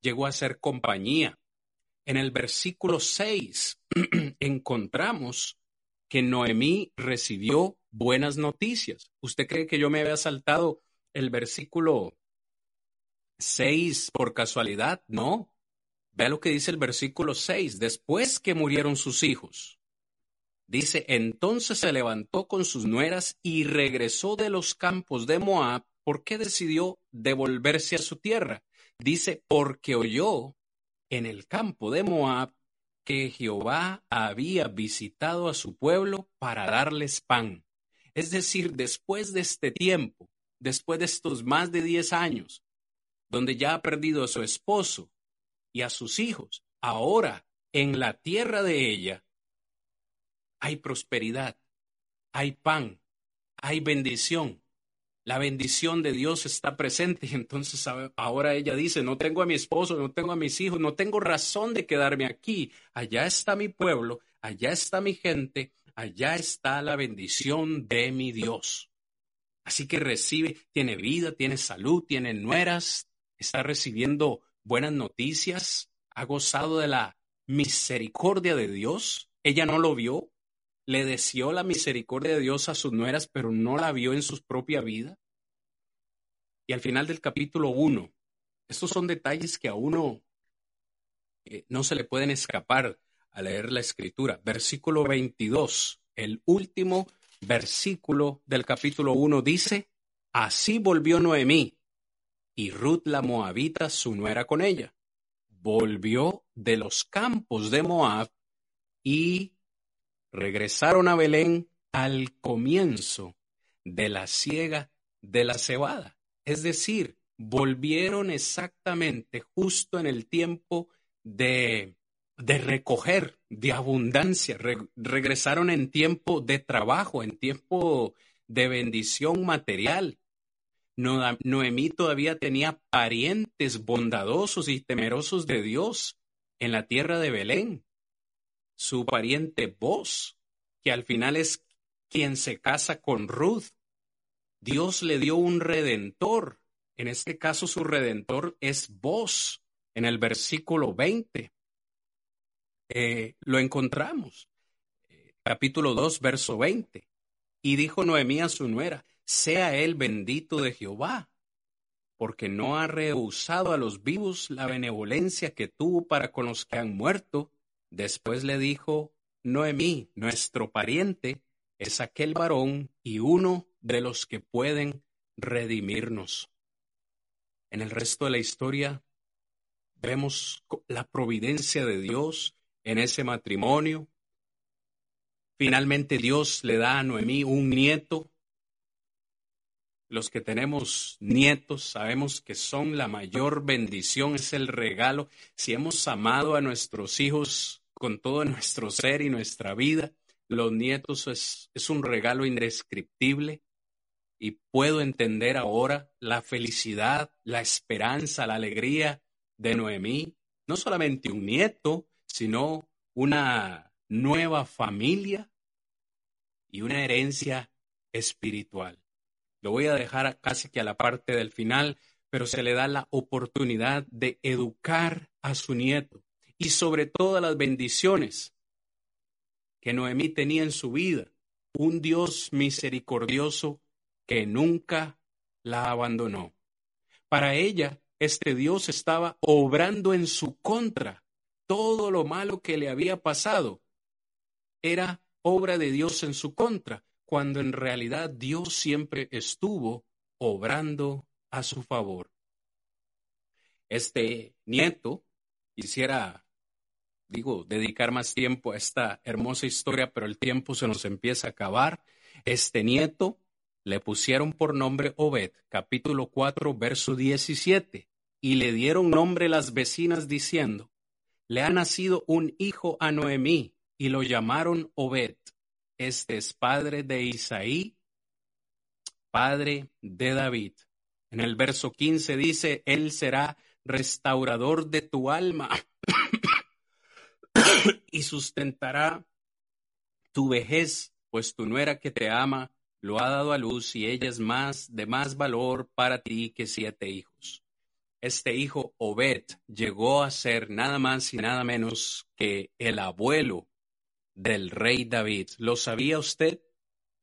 llegó a ser compañía. En el versículo 6 [CLEARS THROAT] encontramos que Noemí recibió buenas noticias. ¿Usted cree que yo me había saltado el versículo 6 por casualidad? No. Vea lo que dice el versículo 6. Después que murieron sus hijos, dice, entonces se levantó con sus nueras y regresó de los campos de Moab. ¿Por qué decidió devolverse a su tierra? Dice, porque oyó en el campo de Moab que Jehová había visitado a su pueblo para darles pan. Es decir, después de este tiempo, después de estos más de diez años, donde ya ha perdido a su esposo y a sus hijos, ahora en la tierra de ella hay prosperidad, hay pan, hay bendición, la bendición de Dios está presente y [LAUGHS] entonces ahora ella dice, no tengo a mi esposo, no tengo a mis hijos, no tengo razón de quedarme aquí. Allá está mi pueblo, allá está mi gente, allá está la bendición de mi Dios. Así que recibe, tiene vida, tiene salud, tiene nueras, está recibiendo buenas noticias, ha gozado de la misericordia de Dios. Ella no lo vio, le deseó la misericordia de Dios a sus nueras, pero no la vio en su propia vida. Y al final del capítulo 1, estos son detalles que a uno eh, no se le pueden escapar al leer la escritura. Versículo 22, el último versículo del capítulo 1 dice, Así volvió Noemí y Ruth la Moabita, su nuera con ella. Volvió de los campos de Moab y regresaron a Belén al comienzo de la siega de la cebada. Es decir, volvieron exactamente justo en el tiempo de, de recoger, de abundancia. regresaron en tiempo de trabajo, en tiempo de bendición material. Noemí todavía tenía parientes bondadosos y temerosos de Dios en la tierra de Belén su pariente Boz, que al final es quien se casa con Ruth. Dios le dio un redentor. En este caso su redentor es Boz, en el versículo 20. Eh, lo encontramos. capítulo 2, verso 20. Y dijo Noemí a su nuera, sea él bendito de Jehová, porque no ha rehusado a los vivos la benevolencia que tuvo para con los que han muerto Después le dijo, Noemí, nuestro pariente, es aquel varón y uno de los que pueden redimirnos. En el resto de la historia vemos la providencia de Dios en ese matrimonio. Finalmente Dios le da a Noemí un nieto. Los que tenemos nietos sabemos que son la mayor bendición, es el regalo. Si hemos amado a nuestros hijos con todo nuestro ser y nuestra vida. Los nietos es, un regalo indescriptible y puedo entender ahora la felicidad, la esperanza, la alegría de Noemí. No solamente un nieto, sino una nueva familia y una herencia espiritual. Lo voy a dejar casi que a la parte del final, pero se le da la oportunidad de educar a su nieto y sobre todas las bendiciones que Noemí tenía en su vida, un Dios misericordioso que nunca la abandonó. Para ella, este Dios estaba obrando en su contra. Todo lo malo que le había pasado era obra de Dios en su contra, cuando en realidad Dios siempre estuvo obrando a su favor. Este nieto quisiera digo, dedicar más tiempo a esta hermosa historia, pero el tiempo se nos empieza a acabar. Este nieto le pusieron por nombre Obed, capítulo 4, verso 17, y le dieron nombre las vecinas diciendo, le ha nacido un hijo a Noemí, y lo llamaron Obed. Este es padre de Isaí, padre de David. En el verso 15 dice, Él será restaurador de tu alma [COUGHS] y sustentará tu vejez, pues tu nuera que te ama lo ha dado a luz y ella es más de más valor para ti que siete hijos. Este hijo Obed llegó a ser nada más y nada menos que el abuelo del rey David. ¿Lo sabía usted?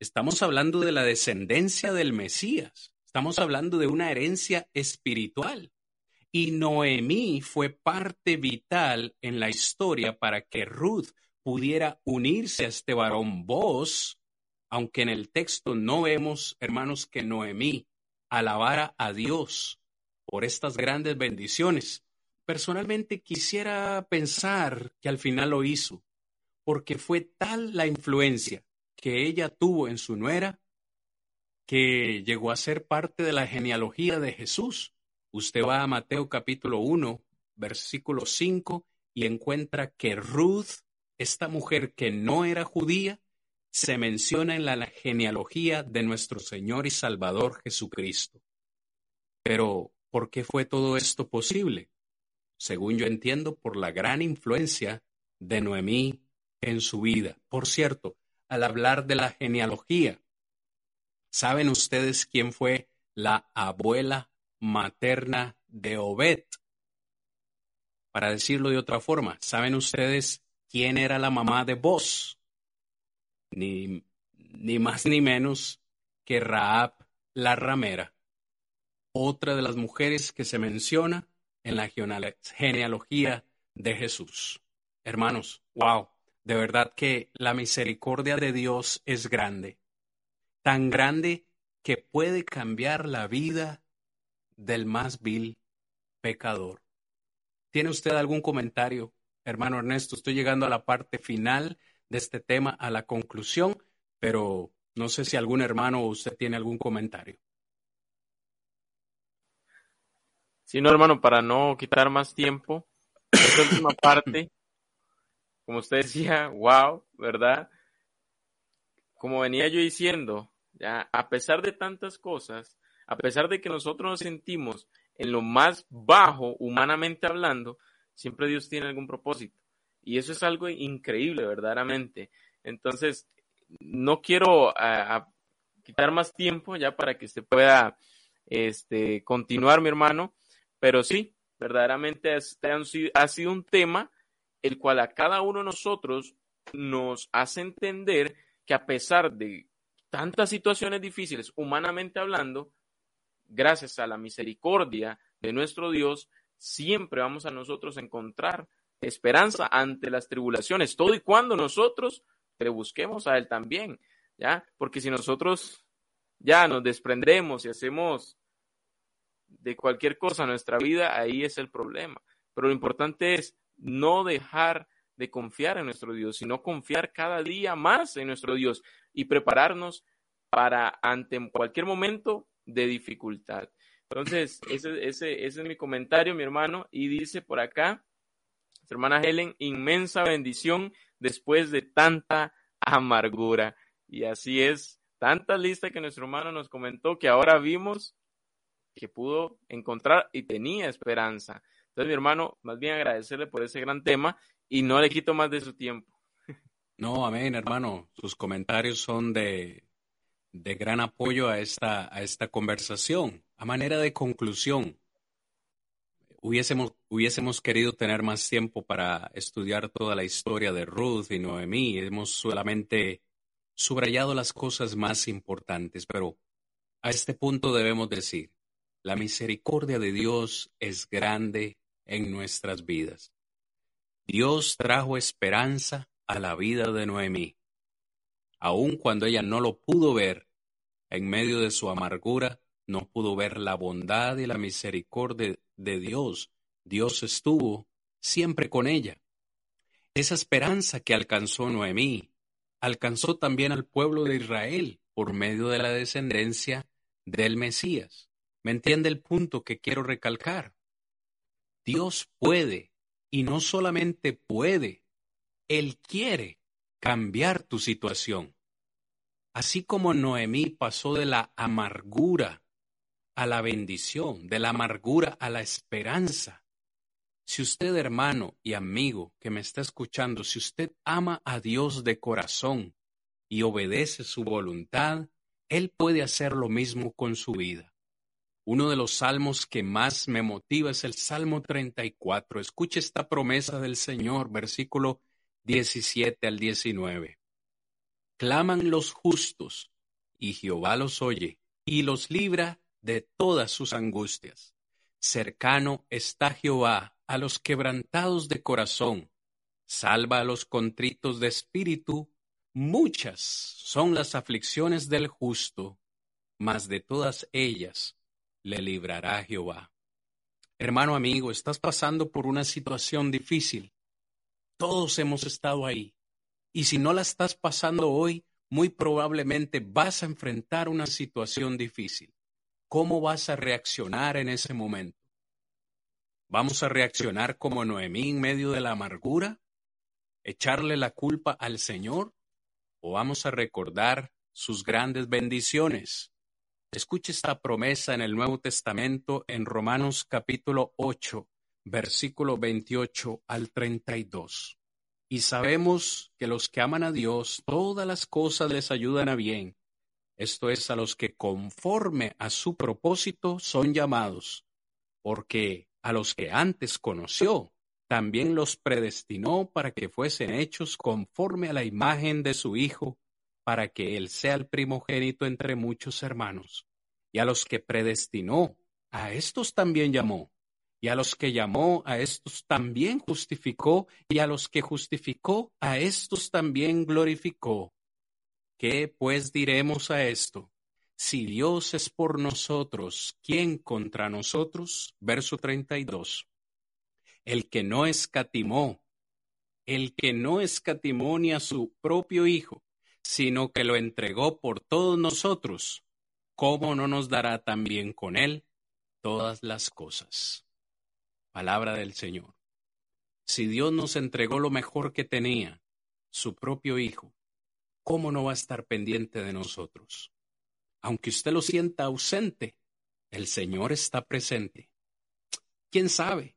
Estamos hablando de la descendencia del Mesías. Estamos hablando de una herencia espiritual. Y Noemí fue parte vital en la historia para que Ruth pudiera unirse a este varón vos, aunque en el texto no vemos, hermanos, que Noemí alabara a Dios por estas grandes bendiciones. Personalmente quisiera pensar que al final lo hizo, porque fue tal la influencia que ella tuvo en su nuera que llegó a ser parte de la genealogía de Jesús. Usted va a Mateo capítulo 1, versículo 5 y encuentra que Ruth, esta mujer que no era judía, se menciona en la genealogía de nuestro Señor y Salvador Jesucristo. Pero, ¿por qué fue todo esto posible? Según yo entiendo, por la gran influencia de Noemí en su vida. Por cierto, al hablar de la genealogía, ¿saben ustedes quién fue la abuela materna de Obed? Para decirlo de otra forma, ¿saben ustedes quién era la mamá de Boz? Ni, ni más ni menos que Raab la ramera, otra de las mujeres que se menciona en la genealogía de Jesús. Hermanos, wow, de verdad que la misericordia de Dios es grande, tan grande que puede cambiar la vida del más vil pecador. ¿Tiene usted algún comentario, hermano Ernesto? Estoy llegando a la parte final de este tema, a la conclusión, pero no sé si algún hermano o usted tiene algún comentario. Sí, no, hermano, para no quitar más tiempo, esta última [COUGHS] parte como usted decía, wow, ¿verdad? Como venía yo diciendo, ya, a pesar de tantas cosas, a pesar de que nosotros nos sentimos en lo más bajo, humanamente hablando, siempre Dios tiene algún propósito. Y eso es algo increíble, verdaderamente. Entonces, no quiero quitar más tiempo ya para que usted pueda este, continuar, mi hermano, pero sí, verdaderamente ha sido un tema el cual a cada uno de nosotros nos hace entender que a pesar de tantas situaciones difíciles, humanamente hablando, gracias a la misericordia de nuestro Dios, siempre vamos a nosotros encontrar esperanza ante las tribulaciones, todo y cuando nosotros le busquemos a Él también, ¿ya? Porque si nosotros ya nos desprendemos y hacemos de cualquier cosa nuestra vida, ahí es el problema. Pero lo importante es no dejar de confiar en nuestro Dios, sino confiar cada día más en nuestro Dios y prepararnos para ante cualquier momento de dificultad. Entonces, ese, ese, es mi comentario, mi hermano, y dice por acá, su hermana Helen, inmensa bendición después de tanta amargura. Y así es, tanta lista que nuestro hermano nos comentó que ahora vimos que pudo encontrar y tenía esperanza. Entonces, mi hermano, más bien agradecerle por ese gran tema y no le quito más de su tiempo. No, amén, hermano. Sus comentarios son de, de gran apoyo a esta, a esta conversación. A manera de conclusión, hubiésemos, hubiésemos querido tener más tiempo para estudiar toda la historia de Ruth y Noemí. Hemos solamente subrayado las cosas más importantes, pero a este punto debemos decir, la misericordia de Dios es grande en nuestras vidas. Dios trajo esperanza a la vida de Noemí. Aun cuando ella no lo pudo ver, en medio de su amargura, no pudo ver la bondad y la misericordia de Dios. Dios estuvo siempre con ella. Esa esperanza que alcanzó Noemí alcanzó también al pueblo de Israel por medio de la descendencia del Mesías. ¿Me entiende el punto que quiero recalcar? Dios puede, y no solamente puede, Él quiere cambiar tu situación. Así como Noemí pasó de la amargura a la bendición, de la amargura a la esperanza. Si usted, hermano y amigo que me está escuchando, si usted ama a Dios de corazón y obedece su voluntad, Él puede hacer lo mismo con su vida. Uno de los salmos que más me motiva es el Salmo 34. Escuche esta promesa del Señor, versículo 17 al 19. Claman los justos, y Jehová los oye, y los libra de todas sus angustias. Cercano está Jehová a los quebrantados de corazón, salva a los contritos de espíritu. Muchas son las aflicciones del justo, mas de todas ellas le librará Jehová. Hermano amigo, estás pasando por una situación difícil. Todos hemos estado ahí. Y si no la estás pasando hoy, muy probablemente vas a enfrentar una situación difícil. ¿Cómo vas a reaccionar en ese momento? ¿Vamos a reaccionar como Noemí en medio de la amargura? ¿Echarle la culpa al Señor? ¿O vamos a recordar sus grandes bendiciones? Escuche esta promesa en el Nuevo Testamento en Romanos capítulo 8, versículo 28 al 32. Y sabemos que los que aman a Dios, todas las cosas les ayudan a bien esto es a los que conforme a su propósito son llamados, porque a los que antes conoció, también los predestinó para que fuesen hechos conforme a la imagen de su Hijo, para que Él sea el primogénito entre muchos hermanos. Y a los que predestinó, a estos también llamó. Y a los que llamó, a estos también justificó. Y a los que justificó, a estos también glorificó. ¿Qué pues diremos a esto? Si Dios es por nosotros, ¿quién contra nosotros? Verso 32. El que no escatimó, el que no escatimó ni a su propio Hijo, sino que lo entregó por todos nosotros, ¿cómo no nos dará también con él todas las cosas? Palabra del Señor. Si Dios nos entregó lo mejor que tenía, su propio Hijo, ¿cómo no va a estar pendiente de nosotros? Aunque usted lo sienta ausente, el Señor está presente. ¿Quién sabe?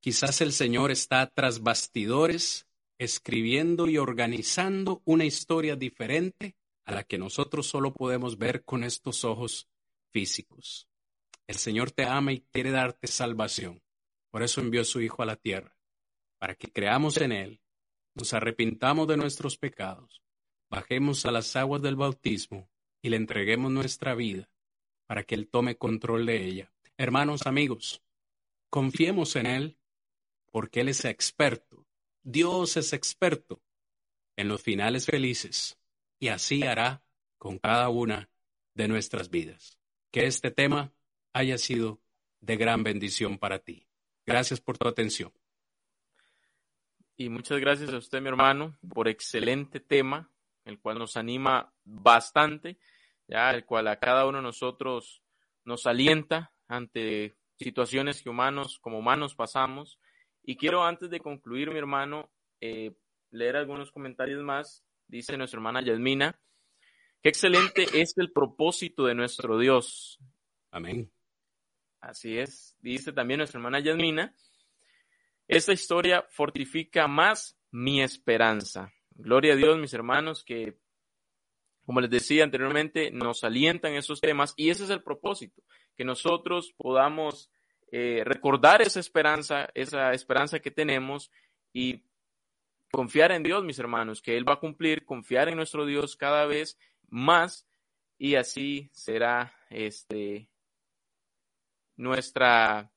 Quizás el Señor está tras bastidores escribiendo y organizando una historia diferente a la que nosotros solo podemos ver con estos ojos físicos. El Señor te ama y quiere darte salvación. Por eso envió su Hijo a la tierra, para que creamos en Él, nos arrepintamos de nuestros pecados bajemos a las aguas del bautismo y le entreguemos nuestra vida para que Él tome control de ella. Hermanos, amigos, confiemos en Él porque Él es experto. Dios es experto en los finales felices y así hará con cada una de nuestras vidas. Que este tema haya sido de gran bendición para ti. Gracias por tu atención. Y muchas gracias a usted, mi hermano, por excelente tema el cual nos anima bastante, ya el cual a cada uno de nosotros nos alienta ante situaciones que humanos como humanos pasamos. Y quiero antes de concluir, mi hermano, eh, leer algunos comentarios más. Dice nuestra hermana Yasmina, qué excelente es el propósito de nuestro Dios. Amén. Así es, dice también nuestra hermana Yasmina, esta historia fortifica más mi esperanza. Gloria a Dios, mis hermanos, que, como les decía anteriormente, nos alientan esos temas y ese es el propósito, que nosotros podamos eh, recordar esa esperanza, esa esperanza que tenemos y confiar en Dios, mis hermanos, que Él va a cumplir, confiar en nuestro Dios cada vez más y así será este nuestra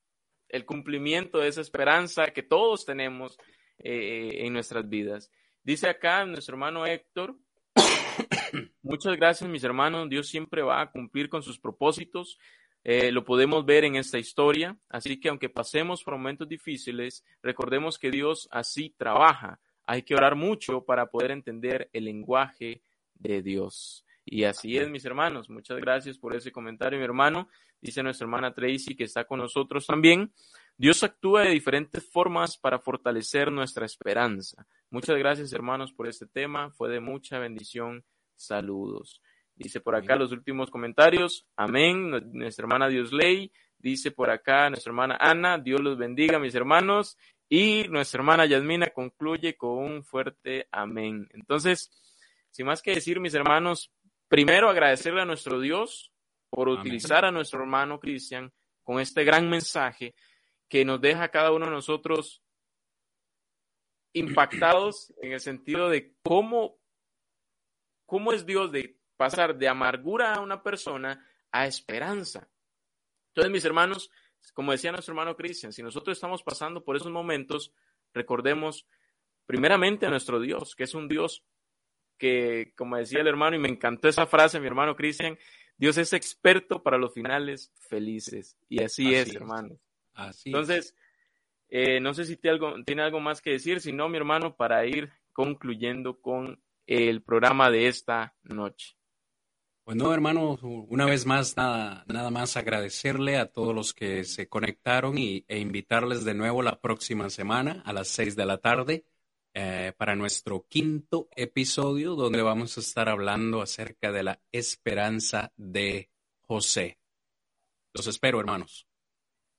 el cumplimiento de esa esperanza que todos tenemos eh, en nuestras vidas. Dice acá nuestro hermano Héctor, [COUGHS] muchas gracias mis hermanos, Dios siempre va a cumplir con sus propósitos, eh, lo podemos ver en esta historia, así que aunque pasemos por momentos difíciles, recordemos que Dios así trabaja, hay que orar mucho para poder entender el lenguaje de Dios. Y así es, mis hermanos. Muchas gracias por ese comentario, mi hermano. Dice nuestra hermana Tracy, que está con nosotros también. Dios actúa de diferentes formas para fortalecer nuestra esperanza. Muchas gracias, hermanos, por este tema. Fue de mucha bendición. Saludos. Dice por acá los últimos comentarios. Amén. Nuestra hermana Diosley. Dice por acá nuestra hermana Ana. Dios los bendiga, mis hermanos. Y nuestra hermana Yasmina concluye con un fuerte amén. Entonces, sin más que decir, mis hermanos, primero agradecerle a nuestro Dios por utilizar a nuestro hermano Cristian con este gran mensaje que nos deja a cada uno de nosotros impactados [CLEARS THROAT] en el sentido de cómo, cómo es Dios de pasar de amargura a una persona a esperanza. Entonces, mis hermanos, como decía nuestro hermano Cristian, si nosotros estamos pasando por esos momentos, recordemos primeramente a nuestro Dios, que es un Dios que, como decía el hermano, y me encantó esa frase, mi hermano Cristian, Dios es experto para los finales felices. Y así, es, hermano. Así Entonces, eh, no sé si tiene algo, tiene algo más que decir, si no, mi hermano, para ir concluyendo con el programa de esta noche. Bueno, hermano, una vez más, nada, nada más agradecerle a todos los que se conectaron y, e invitarles de nuevo la próxima semana a las seis de la tarde eh, para nuestro quinto episodio, donde vamos a estar hablando acerca de la esperanza de José. Los espero, hermanos.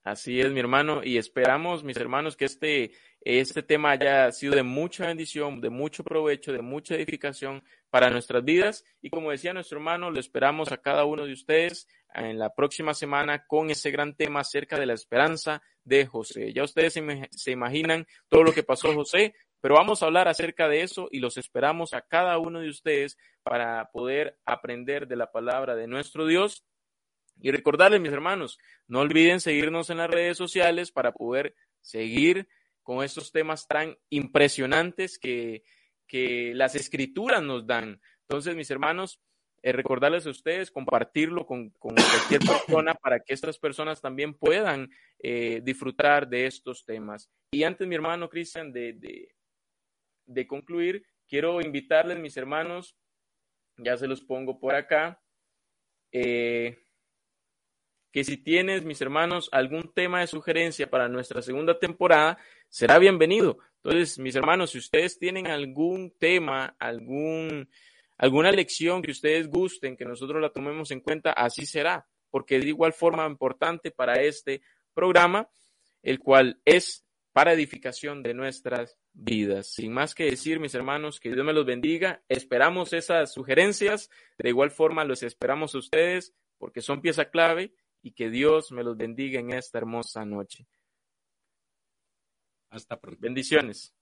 Así es, mi hermano, y esperamos, mis hermanos, que este, este tema haya sido de mucha bendición, de mucho provecho, de mucha edificación para nuestras vidas. Y como decía nuestro hermano, lo esperamos a cada uno de ustedes en la próxima semana con ese gran tema acerca de la esperanza de José. Ya ustedes se, imaginan todo lo que pasó José, pero vamos a hablar acerca de eso y los esperamos a cada uno de ustedes para poder aprender de la palabra de nuestro Dios y recordarles, mis hermanos, no olviden seguirnos en las redes sociales para poder seguir con estos temas tan impresionantes que, que las escrituras nos dan. Entonces, mis hermanos, eh, recordarles a ustedes, compartirlo con, con, cualquier [COUGHS] persona para que estas personas también puedan eh, disfrutar de estos temas. Y antes, mi hermano Cristian, de, de, de concluir, quiero invitarles, mis hermanos, ya se los pongo por acá. Eh, que si tienes, mis hermanos, algún tema de sugerencia para nuestra segunda temporada, será bienvenido. Entonces, mis hermanos, si ustedes tienen algún tema, algún, alguna lección que ustedes gusten, que nosotros la tomemos en cuenta, así será, porque de igual forma importante para este programa, el cual es para edificación de nuestras vidas. Sin más que decir, mis hermanos, que Dios me los bendiga. Esperamos esas sugerencias. De igual forma, los esperamos a ustedes porque son pieza clave y que Dios me los bendiga en esta hermosa noche. Hasta pronto. Bendiciones.